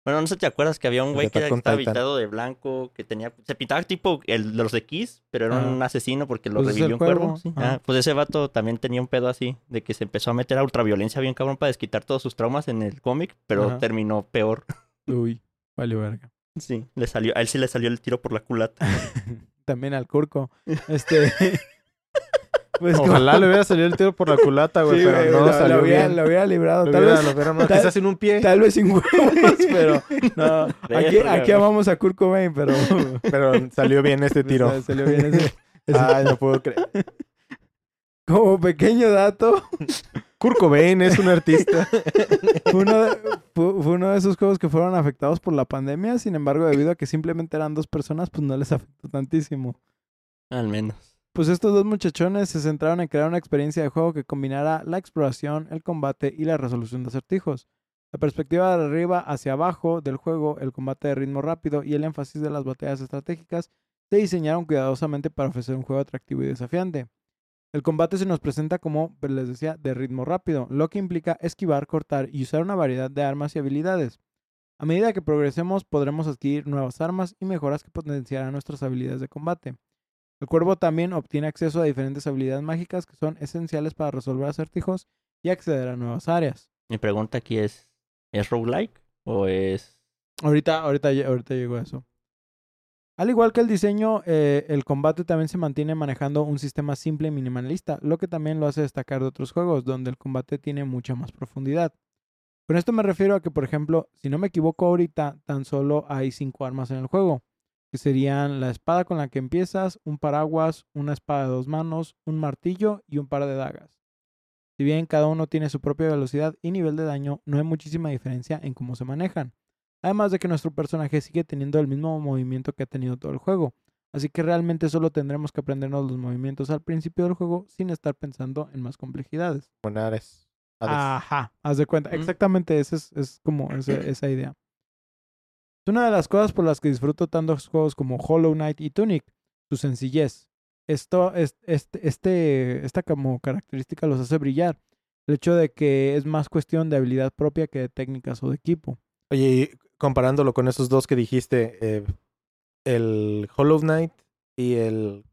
Bueno, no sé si te acuerdas que había un güey que Attack estaba Titan. pintado de blanco, que tenía... Se pintaba tipo el de los de Kiss, pero era Ah. un asesino porque lo Pues revivió un cuervo. cuervo, sí. ajá. Ah, pues ese vato también tenía un pedo así, de que se empezó a meter a ultraviolencia bien cabrón para desquitar todos sus traumas en el cómic, pero Ajá. terminó peor. Uy, vale verga. Sí, le salió, a él sí le salió el tiro por la culata. También al Curco. Este. pues como- Ojalá le hubiera salido el tiro por la culata, güey, Sí, pero güey, no lo, salió lo hubiera, bien. lo hubiera librado. Lo tal hubiera- vez, lo hubiera- tal- quizás en un pie, tal vez sin huevos, pero no. Aquí, aquí amamos a Kurt Cobain, pero pero salió bien este tiro. o sea, salió bien ese- ese- Ay, no puedo creer. Como pequeño dato, Kurt Cobain es un artista. fue uno, de, fue, fue uno de esos juegos que fueron afectados por la pandemia. Sin embargo, debido a que simplemente eran dos personas, pues no les afectó tantísimo. Al menos. Pues estos dos muchachones se centraron en crear una experiencia de juego que combinara la exploración, el combate y la resolución de acertijos. La perspectiva de arriba hacia abajo del juego, el combate de ritmo rápido y el énfasis de las batallas estratégicas se diseñaron cuidadosamente para ofrecer un juego atractivo y desafiante. El combate se nos presenta como, pues, les decía, de ritmo rápido, lo que implica esquivar, cortar y usar una variedad de armas y habilidades. A medida que progresemos podremos adquirir nuevas armas y mejoras que potenciarán nuestras habilidades de combate. El cuervo también obtiene acceso a diferentes habilidades mágicas que son esenciales para resolver acertijos y acceder a nuevas áreas. Mi pregunta aquí es, ¿es roguelike o es...? Ahorita, ahorita, ahorita llego a eso. Al igual que el diseño, eh, el combate también se mantiene manejando un sistema simple y minimalista, lo que también lo hace destacar de otros juegos, donde el combate tiene mucha más profundidad. Con esto me refiero a que, por ejemplo, si no me equivoco ahorita, tan solo hay cinco armas en el juego, que serían la espada con la que empiezas, un paraguas, una espada de dos manos, un martillo y un par de dagas. Si bien cada uno tiene su propia velocidad y nivel de daño, no hay muchísima diferencia en cómo se manejan. Además de que nuestro personaje sigue teniendo el mismo movimiento que ha tenido todo el juego. Así que realmente solo tendremos que aprendernos los movimientos al principio del juego sin estar pensando en más complejidades. Hades. Ajá, haz de cuenta. Exactamente, esa es, es como esa idea. Es una de las cosas por las que disfruto tantos juegos como Hollow Knight y Tunic, su sencillez. Esto, es, este, este, esta como característica los hace brillar. El hecho de que es más cuestión de habilidad propia que de técnicas o de equipo. Oye, y comparándolo con esos dos que dijiste, eh, el Hollow Knight y el,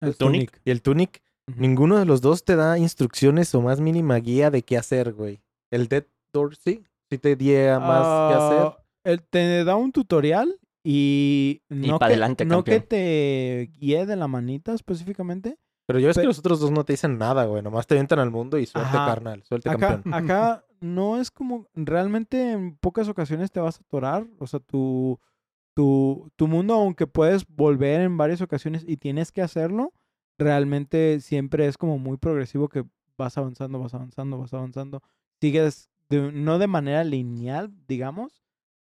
El Tunic. y el Tunic, ninguno de los dos te da instrucciones o más mínima guía de qué hacer, güey. El Dead Door, sí, sí te diera más qué hacer. Él te da un tutorial y no, que, adelante, no que te guíe de la manita específicamente. Pero yo es que los otros dos no te dicen nada, güey. Nomás te aventan al mundo y suelte, Ajá. carnal. Suelte, Acá, campeón. acá no es como, realmente en pocas ocasiones te vas a atorar, o sea, tu, tu, tu mundo, aunque puedes volver en varias ocasiones y tienes que hacerlo, realmente siempre es como muy progresivo que vas avanzando, vas avanzando, vas avanzando. Sigues, de- no de manera lineal, digamos,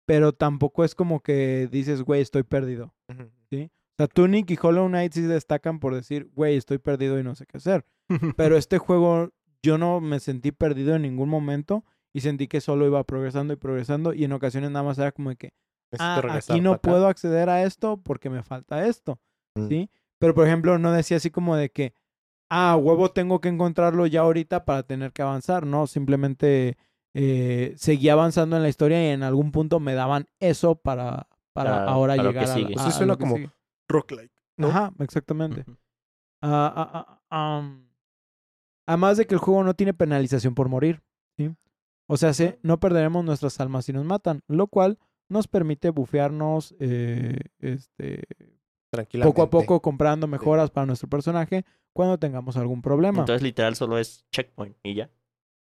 pero tampoco es como que dices, güey, estoy perdido. Ujú. O sea, Tunic y Hollow Knight sí destacan por decir, güey, estoy perdido y no sé qué hacer. Pero este juego yo no me sentí perdido en ningún momento y sentí que solo iba progresando y progresando y en ocasiones nada más era como de que, ah, aquí no puedo acceder a esto porque me falta esto, Mm. ¿sí? Pero por ejemplo no decía así como de que, ah, huevo tengo que encontrarlo ya ahorita para tener que avanzar, no, simplemente eh, seguía avanzando en la historia y en algún punto me daban eso para, para ahora para lo que llegar a, a- a suena lo que como-. Rock-like, ¿no? Ajá, exactamente. Ujú. Ah, ah, ah, am. Además de que el juego no tiene penalización por morir. ¿sí? O sea, sí, no perderemos nuestras almas si nos matan, lo cual nos permite bufearnos eh, este, poco a poco comprando mejoras para nuestro personaje cuando tengamos algún problema. Entonces literal solo es checkpoint y ya.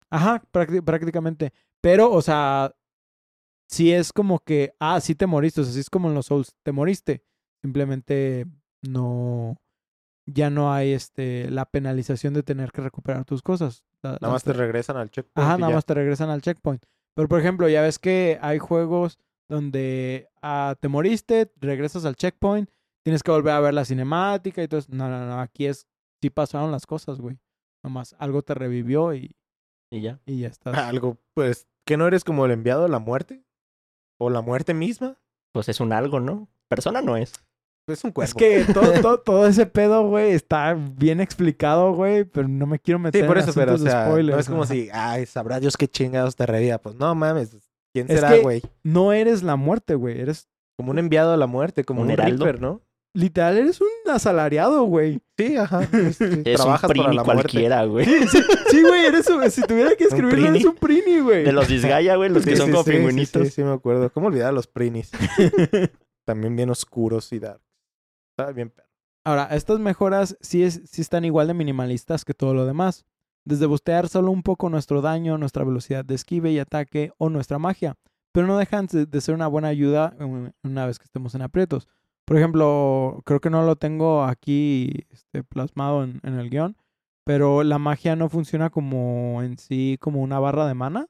Ajá, prácti- prácticamente. Pero, o sea, sí es como que, ah, sí te moriste, o sea, sí es como en los Souls, te moriste. Simplemente no, ya no hay este, la penalización de tener que recuperar tus cosas. La- Nada más te regresan al checkpoint. Ajá, nada ya. más te regresan al checkpoint. Pero, por ejemplo, ya ves que hay juegos donde ah, te moriste, regresas al checkpoint, tienes que volver a ver la cinemática y todo eso. No, no, no, aquí es, sí pasaron las cosas, güey. Nomás algo te revivió y, Y ya. y ya estás. Algo, pues, ¿que no eres como el enviado de la muerte? ¿O la muerte misma? Pues es un algo, ¿no? Persona no es. Es un cuerpo. Es que todo, todo, todo ese pedo, güey, está bien explicado, güey, pero no me quiero meter Sí, por en eso, pero, o sea, spoilers. no es como si, ay, sabrá Dios qué chingados te reviva. Pues no mames, ¿Quién Es será, güey? No eres la muerte, güey. Eres, Como un enviado a la muerte, como ¿Un un, heraldo? Reaper, ¿no? Literal, eres un asalariado, güey. Sí, ajá. este, Es un trabajas para prini la muerte. cualquiera, güey. Sí, sí, sí, güey, eres un- si tuviera que Un escribirlo, eres un prini, güey. De los Disgaea, güey, los Sí, que son como pingüinitos. Sí, sí, me acuerdo. ¿Cómo olvidar a los prinis? También bien oscuros y dark. Estaba bien perro. Ahora, estas mejoras sí, es, sí están igual de minimalistas que todo lo demás. Desde bustear solo un poco nuestro daño, nuestra velocidad de esquive y ataque o nuestra magia. Pero no dejan de ser una buena ayuda um, una vez que estemos en aprietos. Por ejemplo, creo que no lo tengo aquí este, plasmado en, en el guion, pero la magia no funciona como en sí como una barra de mana,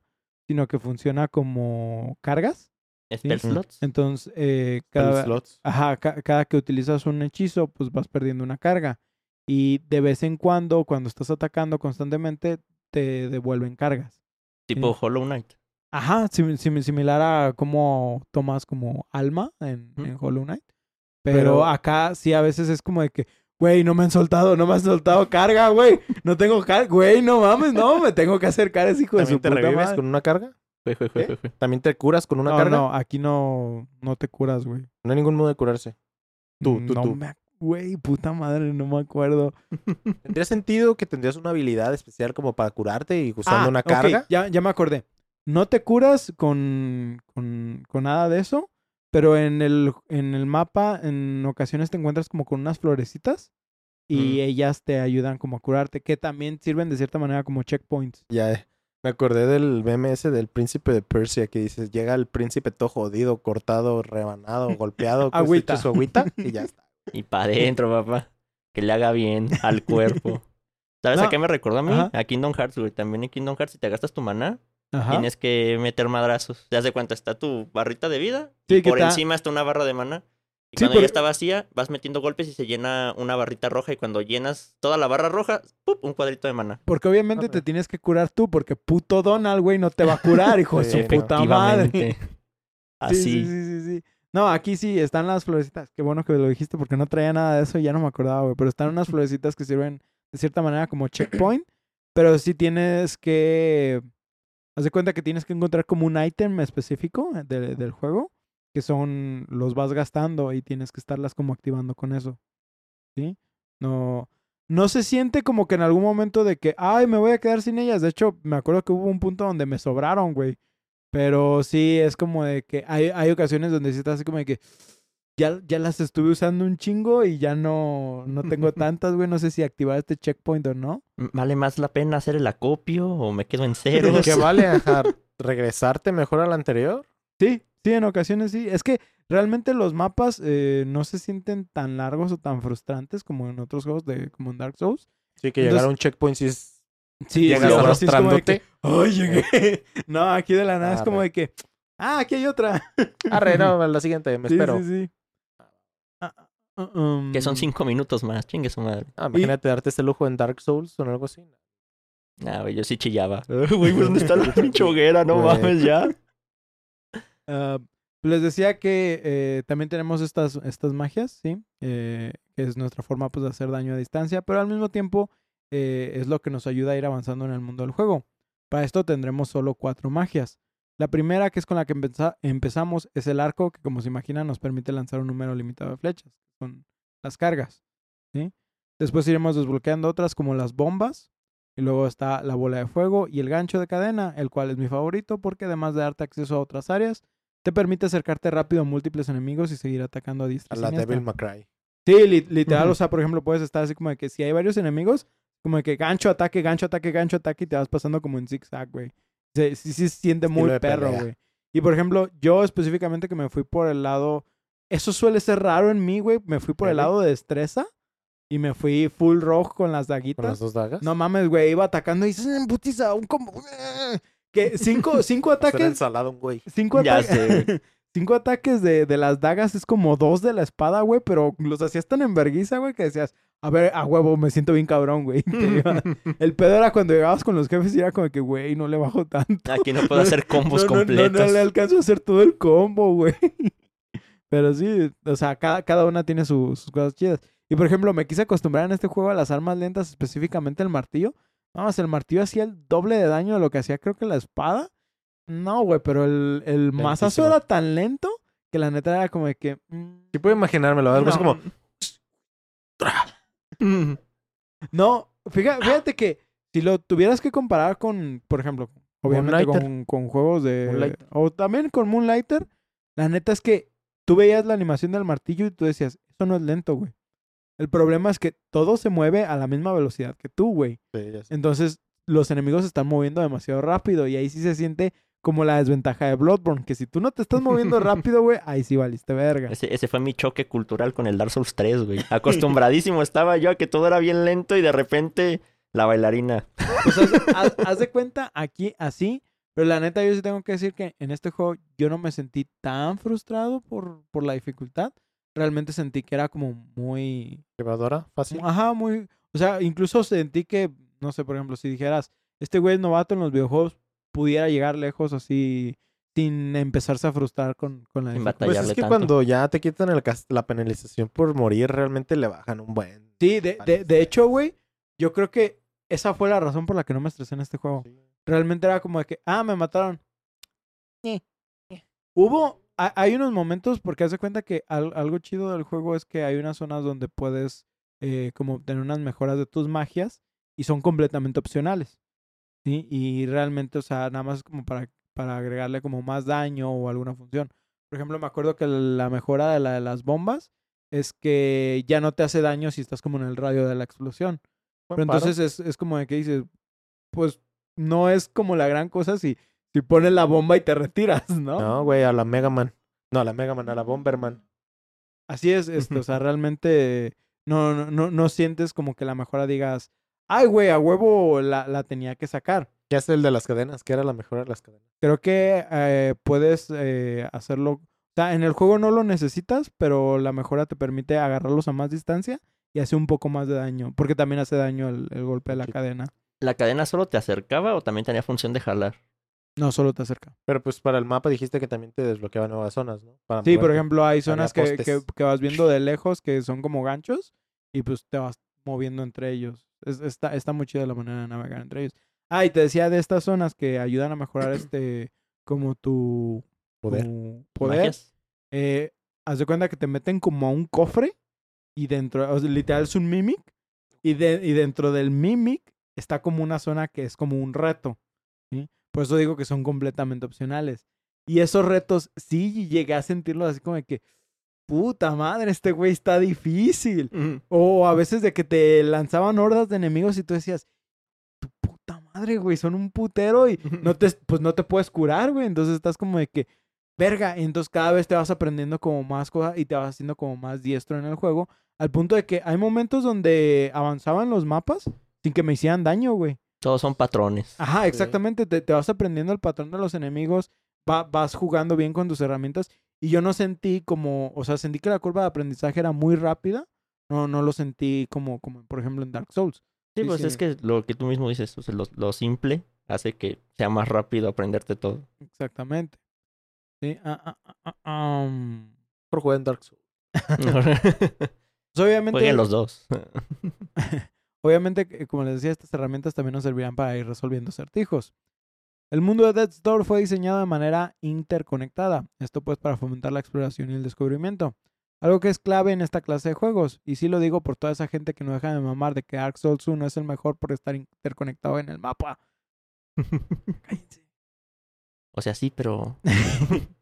sino que funciona como cargas. Spell Sí. slots. Entonces, eh, Spell cada, slots. Ajá, ca- cada que utilizas un hechizo, pues vas perdiendo una carga. Y de vez en cuando, cuando estás atacando constantemente, te devuelven cargas. Tipo Sí. Hollow Knight. Ajá, sim- sim- similar a cómo tomas como alma en Hollow Knight. Pero, Pero- acá sí a veces es como de que, güey, no me han soltado, no me han soltado carga, güey. No tengo carga, güey, no mames, no, me tengo que acercar a ese hijo de su ¿También te puta revives madre. con una carga? Fue. ¿También te curas con una no, carga? no, aquí no, no te curas, güey. No hay ningún modo de curarse. Tú, tú, no tú. me ac- Güey, puta madre, no me acuerdo. ¿Tendría sentido que tendrías una habilidad especial como para curarte y usando Ah, una ok, carga? ya, ya me acordé. No te curas con, con, con nada de eso, pero en el, en el mapa en ocasiones te encuentras como con unas florecitas y Mm. ellas te ayudan como a curarte, que también sirven de cierta manera como checkpoints. Ya, eh. me acordé del ese del príncipe de Persia que dices, llega el príncipe todo jodido, cortado, rebanado, golpeado, Agüita. su agüita y ya está. Y para adentro, papá. Que le haga bien al cuerpo. ¿Sabes No. a qué me recordó a mí? Ajá. A Kingdom Hearts, güey. También en Kingdom Hearts, si te gastas tu maná, Ajá. tienes que meter madrazos. ¿Te das de cuenta? Está tu barrita de vida. Sí, y por encima está una barra de maná. Y Sí, cuando pero- ya está vacía, vas metiendo golpes y se llena una barrita roja. Y cuando llenas toda la barra roja, ¡pup! un cuadrito de maná. Porque obviamente te tienes que curar tú, porque puto Donald, güey, no te va a curar, hijo de su puta madre. Así. Sí, sí, sí, sí. No, aquí sí están las florecitas. Qué bueno que lo dijiste porque no traía nada de eso y ya no me acordaba, güey. Pero están unas florecitas que sirven de cierta manera como checkpoint. pero sí tienes que. Haz de cuenta que tienes que encontrar como un ítem específico de- del juego. Que son. Los vas gastando y tienes que estarlas como activando con eso. ¿Sí? No. No se siente como que en algún momento de que, ay, me voy a quedar sin ellas. De hecho, me acuerdo que hubo un punto donde me sobraron, güey. Pero sí, es como de que hay, hay ocasiones donde sí estás así como de que ya, ya las estuve usando un chingo y ya no, no tengo tantas, güey. No sé si activar este checkpoint o no. ¿Vale más la pena hacer el acopio o me quedo en cero? ¿Qué vale ajá, regresarte mejor al anterior? Sí, sí, en ocasiones sí. Es que realmente los mapas eh, no se sienten tan largos o tan frustrantes como en otros juegos de como en Dark Souls. Sí, que Entonces- llegar a un checkpoint si es... Sí, Llegas sí, ahora sí es como de arrastrándote. que, ¡Ay, llegué! No, aquí de la nada es como Arre. de que, ¡ah, aquí hay otra! Arre, no, la siguiente, me Sí, espero. sí, sí. Ah, um, Que son cinco minutos más, chingue su madre. Ah, imagínate darte este lujo en Dark Souls o en algo así. Ah, güey, yo sí chillaba. Güey, ¿por ¿dónde está la pinche hoguera? No mames, ya. Ah, les decía que eh, también tenemos estas, estas magias, ¿sí? Eh, que es nuestra forma pues, de hacer daño a distancia, pero al mismo tiempo eh, es lo que nos ayuda a ir avanzando en el mundo del juego. Para esto tendremos solo cuatro magias. La primera, que es con la que empeza- empezamos, es el arco, que como se imaginan nos permite lanzar un número limitado de flechas, son las cargas. ¿sí? Después iremos desbloqueando otras como las bombas, y luego está la bola de fuego y el gancho de cadena, el cual es mi favorito porque además de darte acceso a otras áreas, te permite acercarte rápido a múltiples enemigos y seguir atacando a diestra. A la. Devil May. Sí, li- literal, o sea, por ejemplo, puedes estar así como de que si hay varios enemigos, como de que gancho, ataque, gancho, ataque, gancho, ataque y te vas pasando como en zigzag, güey. Sí, sí, sí se siente muy perro, güey. Y por ejemplo, yo específicamente que me fui por el lado, eso suele ser raro en mí, güey, me fui por el lado de destreza y me fui full rojo con las daguitas. Con las dos dagas. No mames, güey, iba atacando y se putiza, un combo. Que cinco, cinco ataques. ensalada un güey. Cinco, Ya ataques sé. cinco ataques de, de las dagas es como dos de la espada, güey, pero los hacías tan en vergüenza, güey, que decías, a ver, a huevo, me siento bien cabrón, güey. El pedo era cuando llegabas con los jefes y era como que, güey, no le bajo tanto. Aquí no puedo hacer combos no, no, no, completos. no le alcanzo a hacer todo el combo, güey. Pero sí, o sea, cada, cada una tiene su- sus cosas chidas. Y por ejemplo, me quise acostumbrar en este juego a las armas lentas, específicamente el martillo. Vamos, el martillo hacía el doble de daño de lo que hacía creo que la espada. No, güey, pero el, el Lentísimo. era tan lento que la neta era como de que. mm, Sí puedo imaginármelo. Algo así no. como... No, fíjate, fíjate que si lo tuvieras que comparar con, por ejemplo, obviamente con, con juegos de... O también con Moonlighter, la neta es que tú veías la animación del martillo y tú decías, eso no es lento, güey. El problema es que todo se mueve a la misma velocidad que tú, güey. Sí. Entonces, los enemigos se están moviendo demasiado rápido y ahí sí se siente como la desventaja de Bloodborne, que si tú no te estás moviendo rápido, güey, ahí sí valiste verga. Ese, ese fue mi choque cultural con el Dark Souls 3, güey. Acostumbradísimo estaba yo a que todo era bien lento y de repente la bailarina. Pues haz, haz- haz de cuenta aquí así, pero la neta yo sí tengo que decir que en este juego yo no me sentí tan frustrado por, por la dificultad. Realmente sentí que era como muy... Llevadora, fácil. Ajá, muy... O sea, incluso sentí que, no sé, por ejemplo, si dijeras, este güey es novato en los videojuegos, pudiera llegar lejos así sin empezarse a frustrar con, con la Sin dificultad. Pues es que tanto. cuando ya te quitan el la penalización por morir, realmente le bajan un buen. Sí, de, de, de hecho, güey, yo creo que esa fue la razón por la que no me estresé en este juego. realmente era como de que, ah, me mataron. Eh, eh. Hubo, ha- hay unos momentos, porque haz de cuenta que al- algo chido del juego es que hay unas zonas donde puedes eh, como obtener unas mejoras de tus magias y son completamente opcionales. ¿Sí? Y realmente, o sea, nada más como para, para agregarle como más daño o alguna función. Por ejemplo, me acuerdo que la mejora de la de las bombas es que ya no te hace daño si estás como en el radio de la explosión. Pero entonces es, es como de que dices, pues no es como la gran cosa si, si pones la bomba y te retiras, ¿no? No, güey, a la Mega Man. No, a la Mega Man, a la Bomberman. Así es, este, o sea, realmente no, no, no, no sientes como que la mejora digas, ay, güey, a huevo la, la tenía que sacar. Ya es el de las cadenas, que era la mejor de las cadenas. Creo que eh, puedes eh, hacerlo, o sea, en el juego no lo necesitas, pero la mejora te permite agarrarlos a más distancia y hace un poco más de daño, porque también hace daño el, el golpe de la Sí. cadena. ¿La cadena solo te acercaba o también tenía función de jalar? No, solo te acerca. Pero pues para el mapa dijiste que también te desbloqueaba nuevas zonas, ¿no? Para Sí, por ejemplo, hay zonas que, que, que vas viendo de lejos que son como ganchos y pues te vas moviendo entre ellos. Es- está, está muy chida la manera de navegar entre ellos. Ah, y te decía de estas zonas que ayudan a mejorar este, como tu Poder. tu. Eh, haz de cuenta que te meten como a un cofre y dentro, o sea, literal es un mimic y, de, y dentro del mimic está como una zona que es como un reto. ¿sí? Por eso digo que son completamente opcionales. Y esos retos sí llegué a sentirlos así como de que, puta madre, este güey está difícil. O a veces de que te lanzaban hordas de enemigos y tú decías, tu puta madre, güey, son un putero y no te, pues no te puedes curar, güey. Entonces estás como de que, verga, y entonces cada vez te vas aprendiendo como más cosas y te vas haciendo como más diestro en el juego. Al punto de que hay momentos donde avanzaban los mapas sin que me hicieran daño, güey. Todos son patrones. Ajá, exactamente. Te, te vas aprendiendo el patrón de los enemigos, va- vas jugando bien con tus herramientas. Y yo no sentí como, o sea, sentí que la curva de aprendizaje era muy rápida. No, no lo sentí como, como por ejemplo, en Dark Souls. Sí, Sí, pues sí. es que lo que tú mismo dices, o sea, lo, lo simple hace que sea más rápido aprenderte todo. Exactamente. Sí, ah, ah, ah, ah, um. Por jugar en Dark Souls. Pues, obviamente, Jueguen los dos. obviamente, que, como les decía, estas herramientas también nos servirán para ir resolviendo acertijos. El mundo de Dead Store fue diseñado de manera interconectada. Esto pues para fomentar la exploración y el descubrimiento. Algo que es clave en esta clase de juegos. Y sí lo digo por toda esa gente que no deja de mamar de que Dark Souls 1 es el mejor por estar interconectado en el mapa. O sea, sí, pero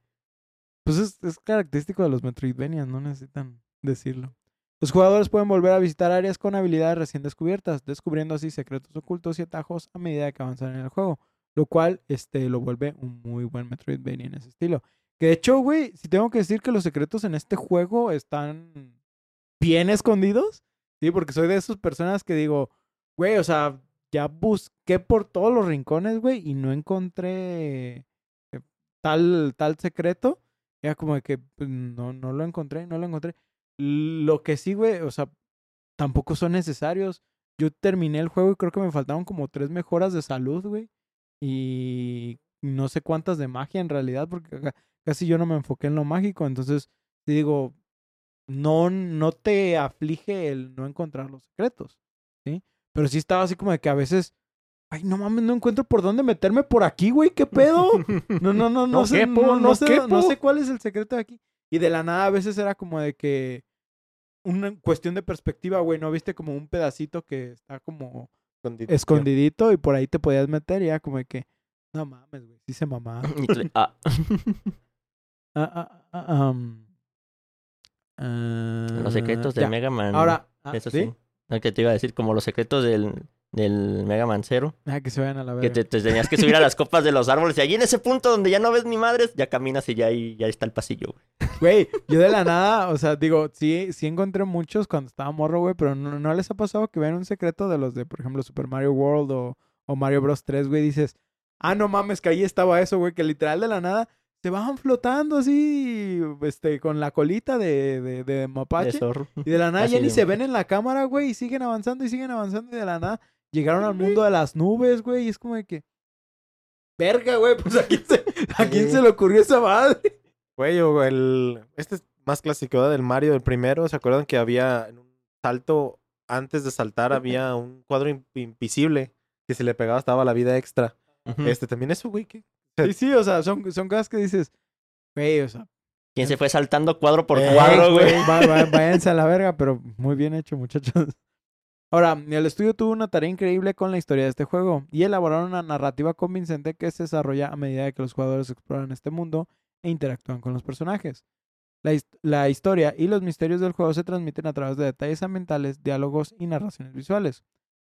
Pues es, es característico de los Metroidvanias, no necesitan decirlo. Los jugadores pueden volver a visitar áreas con habilidades recién descubiertas, descubriendo así secretos ocultos y atajos a medida que avanzan en el juego, lo cual este, lo vuelve un muy buen Metroidvania en ese estilo. Que de hecho, güey, si tengo que decir que los secretos en este juego están bien escondidos, sí, porque soy de esas personas que digo, güey, o sea, ya busqué por todos los rincones, güey, y no encontré eh, tal, tal secreto. Era como de que pues, no, no lo encontré, no lo encontré. Lo que sí, güey, o sea, tampoco son necesarios. Yo terminé el juego y creo que me faltaron como tres mejoras de salud, güey. Y no sé cuántas de magia en realidad, porque ca- casi yo no me enfoqué en lo mágico. Entonces, sí digo, no, no te aflige el no encontrar los secretos, ¿sí? Pero sí estaba así como de que a veces Ay, no mames, no encuentro por dónde meterme por aquí, güey, ¿qué pedo? No, no, no, no, No sé, quepo, no, no no sé, quepo. no sé cuál es el secreto de aquí. Y de la nada a veces era como de que una cuestión de perspectiva, güey, ¿no viste como un pedacito que está como Escondidito. escondidito y por ahí te podías meter y era como de que, no mames, güey, sí se mamá. Ah, Ah, ah, ah, am. Ah, los secretos de ya. Mega Man. Ahora, ah, Eso ¿sí? sí. Lo que te iba a decir, como los secretos del, del Mega Man Zero. Ah, que se vayan a la Que verga. te, te tenías que subir a las copas de los árboles. Y allí en ese punto donde ya no ves ni madres, ya caminas y ya, ahí- ya está el pasillo. güey. Güey, yo de la nada, o sea, digo, sí, sí encontré muchos cuando estaba morro, güey, pero no, no les ha pasado que vean un secreto de los de, por ejemplo, Super Mario World o, o Mario Bros 3, güey, dices, ah, no mames, que ahí estaba eso, güey, que literal de la nada se bajan flotando así, este, con la colita de, de, de mapache. Y de la nada Así ya ni se ven en la cámara, güey, y siguen avanzando y siguen avanzando y de la nada llegaron al mundo de las nubes, güey, y es como de que... Verga, güey, pues a quién se, a quién Sí. se le ocurrió esa madre. Güey, o el... Este es más clásico ¿verdad? del Mario, el primero. ¿Se acuerdan que había en un salto, antes de saltar, había un cuadro in- invisible que si le pegaba estaba la vida extra? Este, también eso, güey, que... Sí, sí, o sea, son, son cosas que dices, güey, o sea, ¿Quién se fue saltando cuadro por Eh, cuadro, güey? va- va- váyanse a la verga, pero muy bien hecho, muchachos. Ahora, el estudio tuvo una tarea increíble con la historia de este juego y elaboraron una narrativa convincente que se desarrolla a medida de que los jugadores exploran este mundo e interactúan con los personajes. La historia y los misterios del juego se transmiten a través de detalles ambientales, diálogos y narraciones visuales.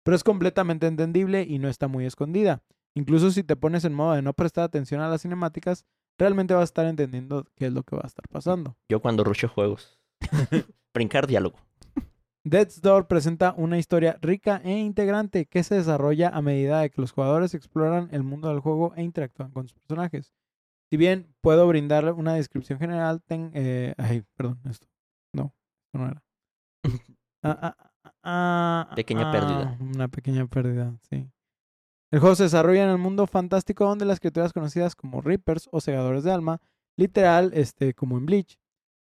Pero es completamente entendible y no está muy escondida. Incluso si te pones en modo de no prestar atención a las cinemáticas, realmente vas a estar entendiendo qué es lo que va a estar pasando. Yo cuando rucho juegos. Brincar diálogo. Death's Door presenta una historia rica e integrante que se desarrolla a medida de que los jugadores exploran el mundo del juego e interactúan con sus personajes. Si bien puedo brindarle una descripción general, ten- eh, ay, perdón, esto. No, esto no era. Ah, ah, ah, Pequeña pérdida. Una pequeña pérdida, sí. El juego se desarrolla en el mundo fantástico donde las criaturas conocidas como Reapers o Segadores de Alma, literal, este, como en Bleach,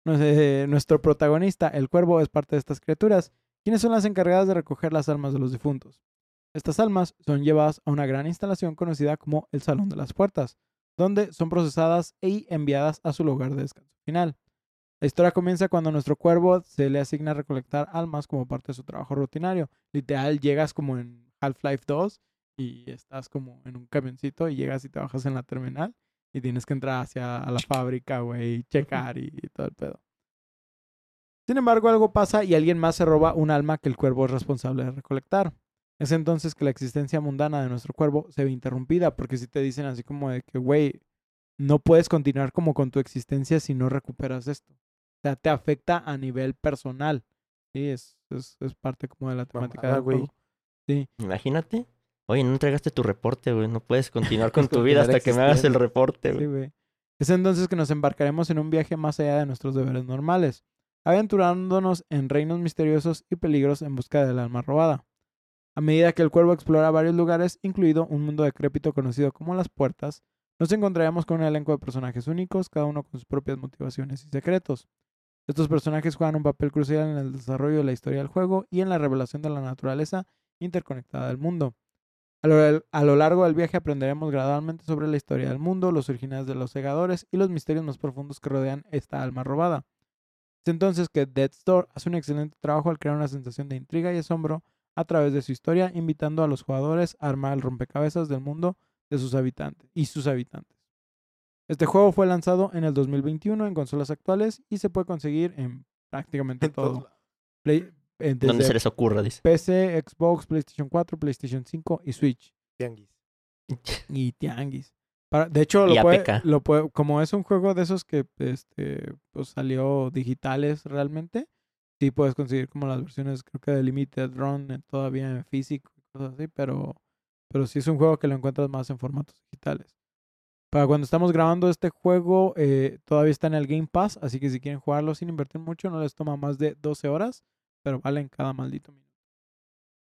nuestro protagonista, el cuervo, es parte de estas criaturas, quienes son las encargadas de recoger las almas de los difuntos. Estas almas son llevadas a una gran instalación conocida como el Salón de las Puertas, donde son procesadas y enviadas a su lugar de descanso final. La historia comienza cuando nuestro cuervo se le asigna recolectar almas como parte de su trabajo rutinario. Literal, llegas como en Half-Life 2 y estás como en un camioncito y llegas y te bajas en la terminal y tienes que entrar hacia a la fábrica, güey, y checar y, y todo el pedo. Sin embargo, algo pasa y alguien más se roba un alma que el cuervo es responsable de recolectar. Es entonces que la existencia mundana de nuestro cuervo se ve interrumpida, porque si te dicen así como de que, güey, no puedes continuar como con tu existencia si no recuperas esto. O sea, te afecta a nivel personal. Sí, es, es, es parte como de la temática Mamada, del juego. Sí. Imagínate. Oye, no entregaste tu reporte, güey. No puedes continuar con tu vida hasta que me hagas el reporte, Sí, güey. güey. Es entonces que nos embarcaremos en un viaje más allá de nuestros deberes normales, aventurándonos en reinos misteriosos y peligros en busca del alma robada. A medida que el cuervo explora varios lugares, incluido un mundo decrépito conocido como las puertas, nos encontraremos con un elenco de personajes únicos, cada uno con sus propias motivaciones y secretos. Estos personajes juegan un papel crucial en el desarrollo de la historia del juego y en la revelación de la naturaleza interconectada del mundo. A lo, a lo largo del viaje aprenderemos gradualmente sobre la historia del mundo, los orígenes de los segadores y los misterios más profundos que rodean esta alma robada. Es entonces que Death's Door hace un excelente trabajo al crear una sensación de intriga y asombro a través de su historia, invitando a los jugadores a armar el rompecabezas del mundo de sus habitantes y sus habitantes. Este juego fue lanzado en el 2021 en consolas actuales y se puede conseguir en prácticamente todo. Play- Donde se les ocurra, dice. PC, Xbox, PlayStation 4, PlayStation 5 y Switch Tianguis. y Tianguis. Para, de hecho, lo puede, lo puede, como es un juego de esos que este, pues salió digitales realmente, sí puedes conseguir como las versiones, creo que de Limited Run eh, todavía en físico y cosas así, pero, pero sí es un juego que lo encuentras más en formatos digitales. Para cuando estamos grabando este juego, eh, todavía está en el Game Pass, así que si quieren jugarlo sin invertir mucho, no les toma más de 12 horas, pero valen cada maldito minuto.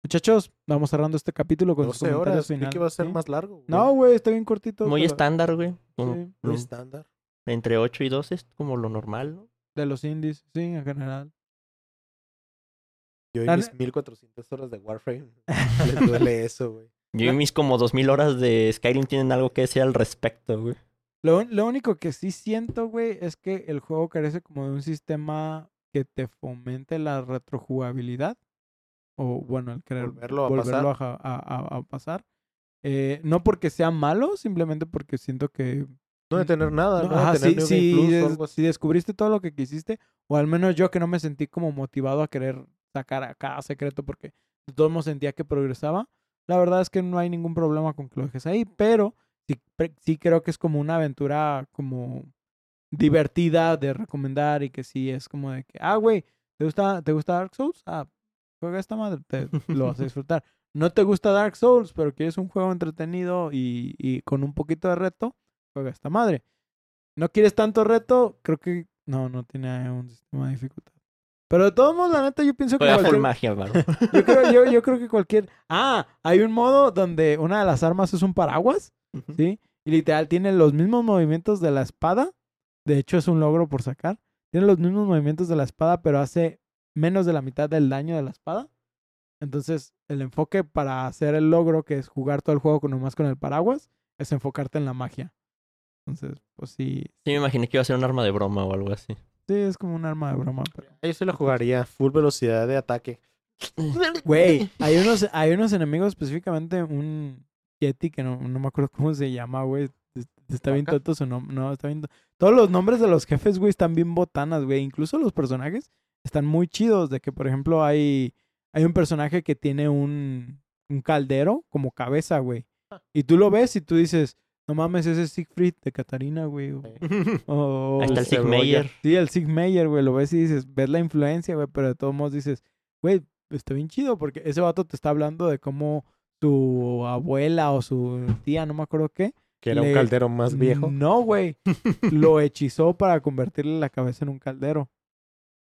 Muchachos, vamos cerrando este capítulo con sus 12 comentarios horas. Finales. que iba a ser ¿sí? más largo. güey. No, güey, está bien cortito. Muy pero- estándar, güey. Como Sí. Muy estándar. entre 8 y 12 es como lo normal, ¿no? De los indies, sí, en general. Yo y mis ne- 1400 horas de Warframe. Les duele eso, güey. Yo y mis como dos mil horas de Skyrim tienen algo que decir al respecto, güey. Lo, lo único que sí siento, güey, es que el juego carece como de un sistema que te fomente la retrojugabilidad. O bueno, el querer Volverlo a volverlo ja- a- a- a pasar. Eh, no porque sea malo, simplemente porque siento que No de tener nada, No, no, ajá, de tener des- si descubriste todo lo que quisiste, o al menos yo que no me sentí como motivado a querer sacar a cada secreto porque de todos modos sentía que progresaba, la verdad es que no hay ningún problema con que lo dejes ahí, pero sí, sí creo que es como una aventura como divertida de recomendar y que sí es como de que, ah, güey, ¿te gusta, ¿te gusta Dark Souls? Ah, juega esta madre, te, lo vas a disfrutar. No te gusta Dark Souls, pero quieres un juego entretenido y, y con un poquito de reto, juega esta madre. No quieres tanto reto, creo que no, no tiene un sistema de dificultad. Pero de todos modos, la neta, yo pienso que cualquier- magia, yo creo, yo, yo creo que cualquier. Ah, hay un modo donde una de las armas es un paraguas, ¿sí? Y literal tiene los mismos movimientos de la espada. De hecho, es un logro por sacar. Tiene los mismos movimientos de la espada, pero hace menos de la mitad del daño de la espada. Entonces, el enfoque para hacer el logro, que es jugar todo el juego con nomás con el paraguas, es enfocarte en la magia. Entonces, pues sí. Sí, me imaginé que iba a ser un arma de broma o algo así. Sí, es como un arma de broma. pero- Yo sí lo jugaría, full velocidad de ataque. Güey, hay unos, hay unos enemigos, específicamente un Yeti que no, no me acuerdo cómo se llama, güey. Es- Está bien tonto su nombre. No, está bien. to- Todos los nombres de los jefes, güey, están bien botanas, güey. Incluso los personajes están muy chidos. De que, por ejemplo, hay, hay un personaje que tiene un, un caldero como cabeza, güey. Y tú lo ves y tú dices, no mames, ese es Siegfried de Catarina, güey. o- o- Ahí está el. Sigmeyer. Sí, el Sig Meyer, güey, lo ves y dices, ves la influencia, güey, pero de todos modos dices, güey, está bien chido porque ese vato te está hablando de cómo su abuela o su tía, no me acuerdo qué. Que era un Le- caldero más viejo. No, güey. lo hechizó para convertirle la cabeza en un caldero.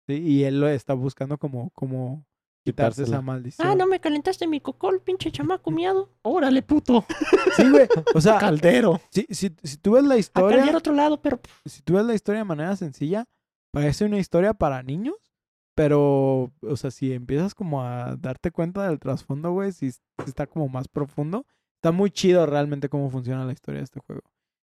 Sí, y él lo está buscando como, como quitarse esa maldición. Ah, no me calentaste mi cocol, pinche chamaco miado. ¡Órale, puto! Sí, güey. O sea, ¡Caldero! si, si, si tú ves la A historia, caldear otro lado, pero... si tú ves la historia de manera sencilla, parece una historia para niños, pero, o sea, si empiezas como a darte cuenta del trasfondo, güey, si, si está como más profundo, está muy chido realmente cómo funciona la historia de este juego.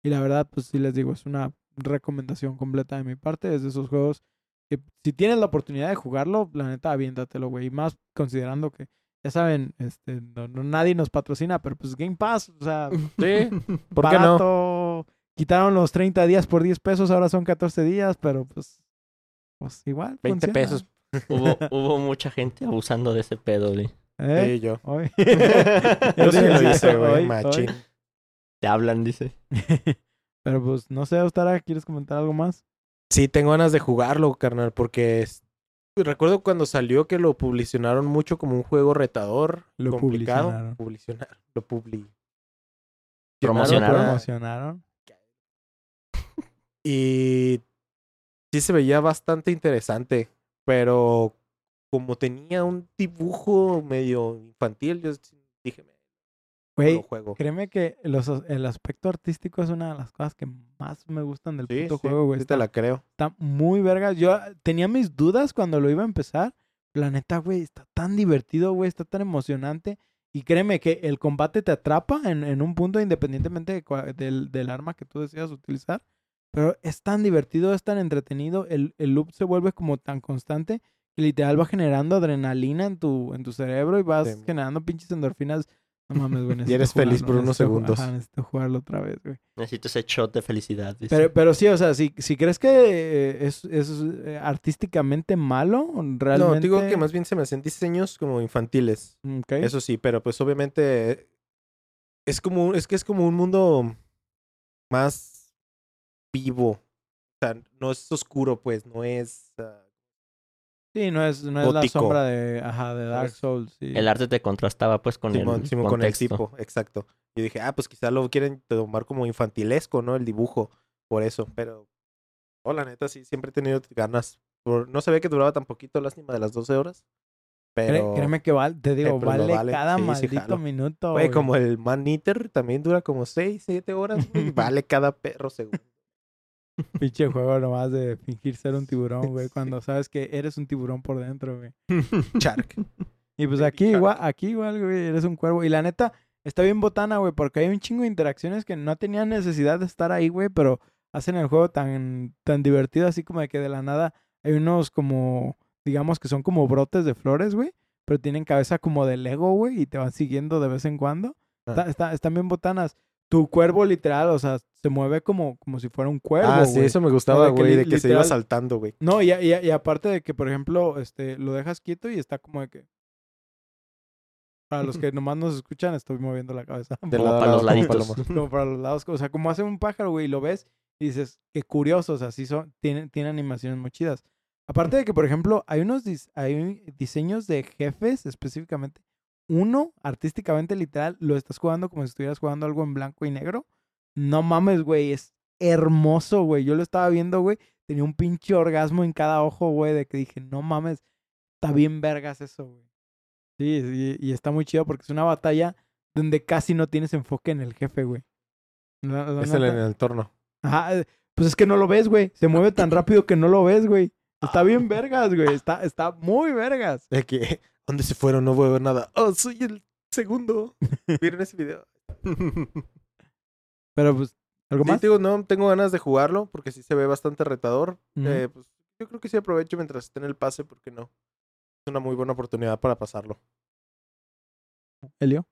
Y la verdad, pues sí les digo, es una recomendación completa de mi parte, es de esos juegos que si tienes la oportunidad de jugarlo, la neta, aviéntatelo, güey, y más considerando que, ya saben, este, no, no- nadie nos patrocina, pero pues Game Pass, o sea, Sí, ¿por qué no? Quitaron los 30 días por 10 pesos, ahora son 14 días, pero pues, pues igual. 20 funciona. pesos. Hubo, hubo mucha gente abusando de ese pedo, güey. ¿Eh? Sí, yo. Hoy. Yo sí lo hice, güey, machín. hoy. Te hablan, dice. Pero pues, no sé, Ostara, ¿quieres comentar algo más? Sí, tengo ganas de jugarlo, carnal, porque es- recuerdo cuando salió que lo publicionaron mucho como un juego retador, Lo complicado. publicionaron. Publicionar. Lo publi. Promocionaron. Promocionaron. Y sí se veía bastante interesante, pero como tenía un dibujo medio infantil, yo dije, "Me- no Güey, juego. créeme que los, el aspecto artístico es una de las cosas que más me gustan del Sí, puto sí, juego, güey. sí te la creo. está muy verga. Yo ah, tenía mis dudas cuando lo iba a empezar. La neta, güey, está tan divertido, güey, está tan emocionante. Y créeme que el combate te atrapa en, en un punto independientemente de del, del arma que tú decidas utilizar. Pero es tan divertido, es tan entretenido. El, el loop se vuelve como tan constante que literal va generando adrenalina en tu, en tu cerebro y vas Sí. generando pinches endorfinas. No mames, güey. necesito eres feliz jugarlo, por unos segundos. Ajá, necesito jugarlo otra vez, güey. Necesito ese shot de felicidad, dice. Pero, pero sí, o sea, si, si crees que eh, es, es eh, artísticamente malo, realmente... No, digo que más bien se me hacen diseños como infantiles. Ok. Eso sí, pero pues obviamente es como un- es que es como un mundo más vivo. O sea, no es oscuro, pues, no es ah, Sí, no es, no es la sombra de, ajá, de Dark. Souls. sí. El arte te contrastaba, pues, con Simón, el Simón, con el tipo, exacto. Yo dije, ah, pues quizá lo quieren tomar como infantilesco, ¿no? El dibujo, por eso, pero oh, la neta sí, siempre he tenido ganas. Por... No sabía que duraba tan poquito, lástima de las 12 horas. Pero, Créeme que vale, te digo, lo vale, vale. cada Sí, maldito minuto. güey, como el Man Eater también dura como 6, 7 horas, vale cada perro segundo. Pinche juego nomás de fingir ser un tiburón, güey, cuando sabes que eres un tiburón por dentro, güey. Shark. Y pues aquí Shark. igual, aquí igual, güey, eres un cuervo. Y la neta, está bien botana, güey, porque hay un chingo de interacciones que no tenían necesidad de estar ahí, güey, pero hacen el juego tan, tan divertido, así como de que de la nada hay unos como, digamos que son como brotes de flores, güey, pero tienen cabeza como de Lego, güey, y te van siguiendo de vez en cuando. Ah. Está- está- están bien botanas. Tu cuervo literal, o sea, se mueve como, como si fuera un cuervo, Ah, sí, eso me gustaba, de que güey, de que se iba saltando, güey. No, y, y, y aparte de que, por ejemplo, este, lo dejas quieto y está como de que... Para los que nomás nos escuchan, estoy moviendo la cabeza. De Como lado para los como como para los lados. O sea, como hace un pájaro, güey, y lo ves y dices, qué curioso, o sea, sí son, tiene, tiene animaciones muy chidas. Aparte de que, por ejemplo, hay unos dis- hay diseños de jefes específicamente. Uno, artísticamente literal, lo estás jugando como si estuvieras jugando algo en blanco y negro. No mames, güey, es hermoso, güey. Yo lo estaba viendo, güey. Tenía un pinche orgasmo en cada ojo, güey, de que dije, no mames, está bien vergas eso, güey. Sí, sí, y está muy chido porque es una batalla donde casi no tienes enfoque en el jefe, güey. Es el, en el entorno. Ajá, eh, pues es que no lo ves, güey. Se mueve tan rápido que no lo ves, güey. Está bien vergas, güey. Está, está muy vergas. De que, ¿dónde se fueron? No voy a ver nada. Oh, soy el segundo. Miren ese video. Pero pues, ¿algo Sí, más? te digo, no, tengo ganas de jugarlo porque sí se ve bastante retador. Eh, pues, yo creo que sí aprovecho mientras esté en el pase, porque no? Es una muy buena oportunidad para pasarlo. Elio.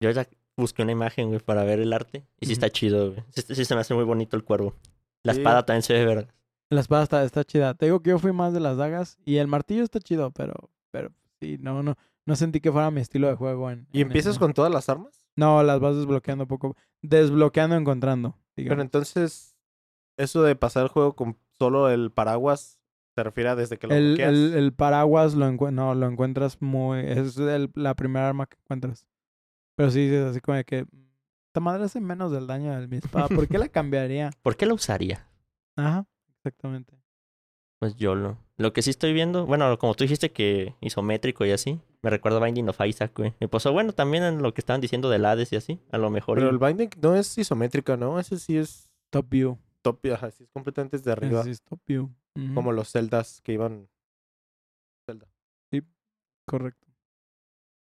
Yo ya busqué una imagen, güey, para ver el arte. Y sí está chido, güey. Sí, sí se me hace muy bonito el cuervo. La Sí. espada también se ve verga. La espada está, está chida. Te digo que yo fui más de las dagas y el martillo está chido, pero, pero sí, no, no, no sentí que fuera mi estilo de juego. En, ¿Y en empiezas con todas las armas? No, las vas desbloqueando poco. Desbloqueando, encontrando. Pero digamos. entonces, eso de pasar el juego con solo el paraguas, ¿se refiere a desde que lo El, bloqueas? el, el paraguas lo, no, lo encuentras muy... Es el- la primera arma que encuentras. Pero sí, es así como de que... Esta madre hace menos del daño de mi espada. ¿Por qué la cambiaría? ¿Por qué la usaría? Ajá, exactamente. Pues yo lo. Lo que sí estoy viendo, bueno, como tú dijiste que isométrico y así, me recuerda a Binding of Isaac, güey. Me pasó, bueno, también en lo que estaban diciendo del Hades y así, a lo mejor. Pero y- el binding no es isométrica, ¿no? Ese sí es Top view. top, ajá, sí es completamente desde arriba. Ese sí es top view. Como los celdas que iban... Zelda. Correcto.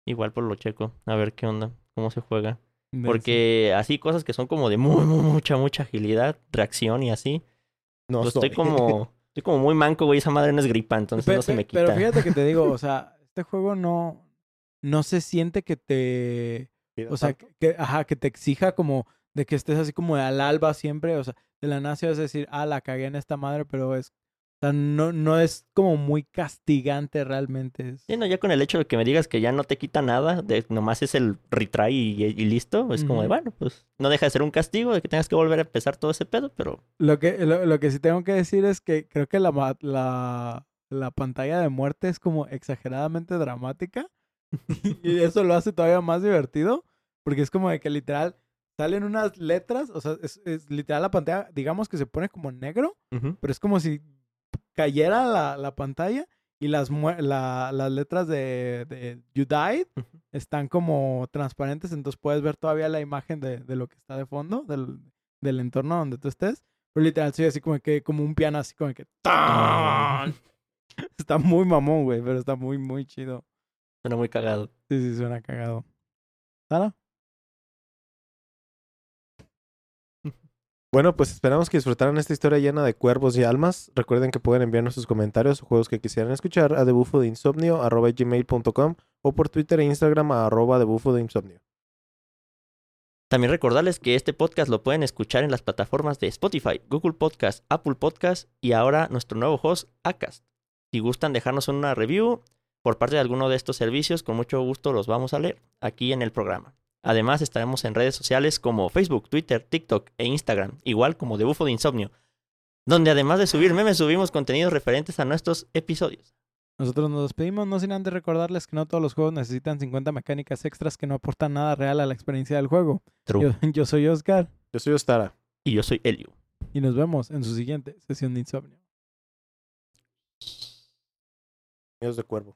Igual por lo checo, a ver qué onda, cómo se juega. De- Porque así cosas que son como de muy, muy, mucha, mucha agilidad, reacción y así. No pues estoy como, estoy como muy manco, güey, esa madre no es gripa, entonces no se me quita. Pero fíjate que te digo, o sea, este juego no... No se siente que te... O sea, que, que- ajá, que te exija como de que estés así como al alba siempre, o sea, de la nación es decir, ah, la cagué en esta madre, pero es, o sea, no, no es como muy castigante realmente. Sí, no, ya con el hecho de que me digas que ya no te quita nada, de, nomás es el retry y, y listo, es como de, bueno, pues no deja de ser un castigo de que tengas que volver a empezar todo ese pedo, pero Lo que, lo, lo que sí tengo que decir es que creo que la, la, la pantalla de muerte es como exageradamente dramática y eso lo hace todavía más divertido, porque es como de que literal salen unas letras, o sea, es, es literal la pantalla, digamos que se pone como negro, pero es como si cayera la, la pantalla y las, la- las letras de, de You Died están como transparentes, entonces puedes ver todavía la imagen de, de lo que está de fondo, del, del entorno donde tú estés. Pero literal, soy así como que, como un piano, así como que... ¡tan! Está muy mamón, güey, pero está muy, muy chido. suena muy cagado. Sí, sí, suena cagado. ¿Sara? Bueno, pues esperamos que disfrutaran esta historia llena de cuervos y almas. Recuerden que pueden enviarnos sus comentarios o juegos que quisieran escuchar a debufodeinsomnio.gmail.com o por Twitter e Instagram a arroba debufodeinsomnio. También recordarles que este podcast lo pueden escuchar en las plataformas de Spotify, Google Podcast, Apple Podcast y ahora nuestro nuevo host, Acast. Si gustan dejarnos una review por parte de alguno de estos servicios, con mucho gusto los vamos a leer aquí en el programa. Además, estaremos en redes sociales como Facebook, Twitter, TikTok e Instagram, igual como de Bufo de Insomnio, donde además de subir memes, subimos contenidos referentes a nuestros episodios. Nosotros nos despedimos, no sin antes recordarles que no todos los juegos necesitan 50 mecánicas extras que no aportan nada real a la experiencia del juego. True. Yo, yo soy Oscar Yo soy Ostara. Y yo soy Elio. y nos vemos en su siguiente sesión de insomnio. Dios de cuervo.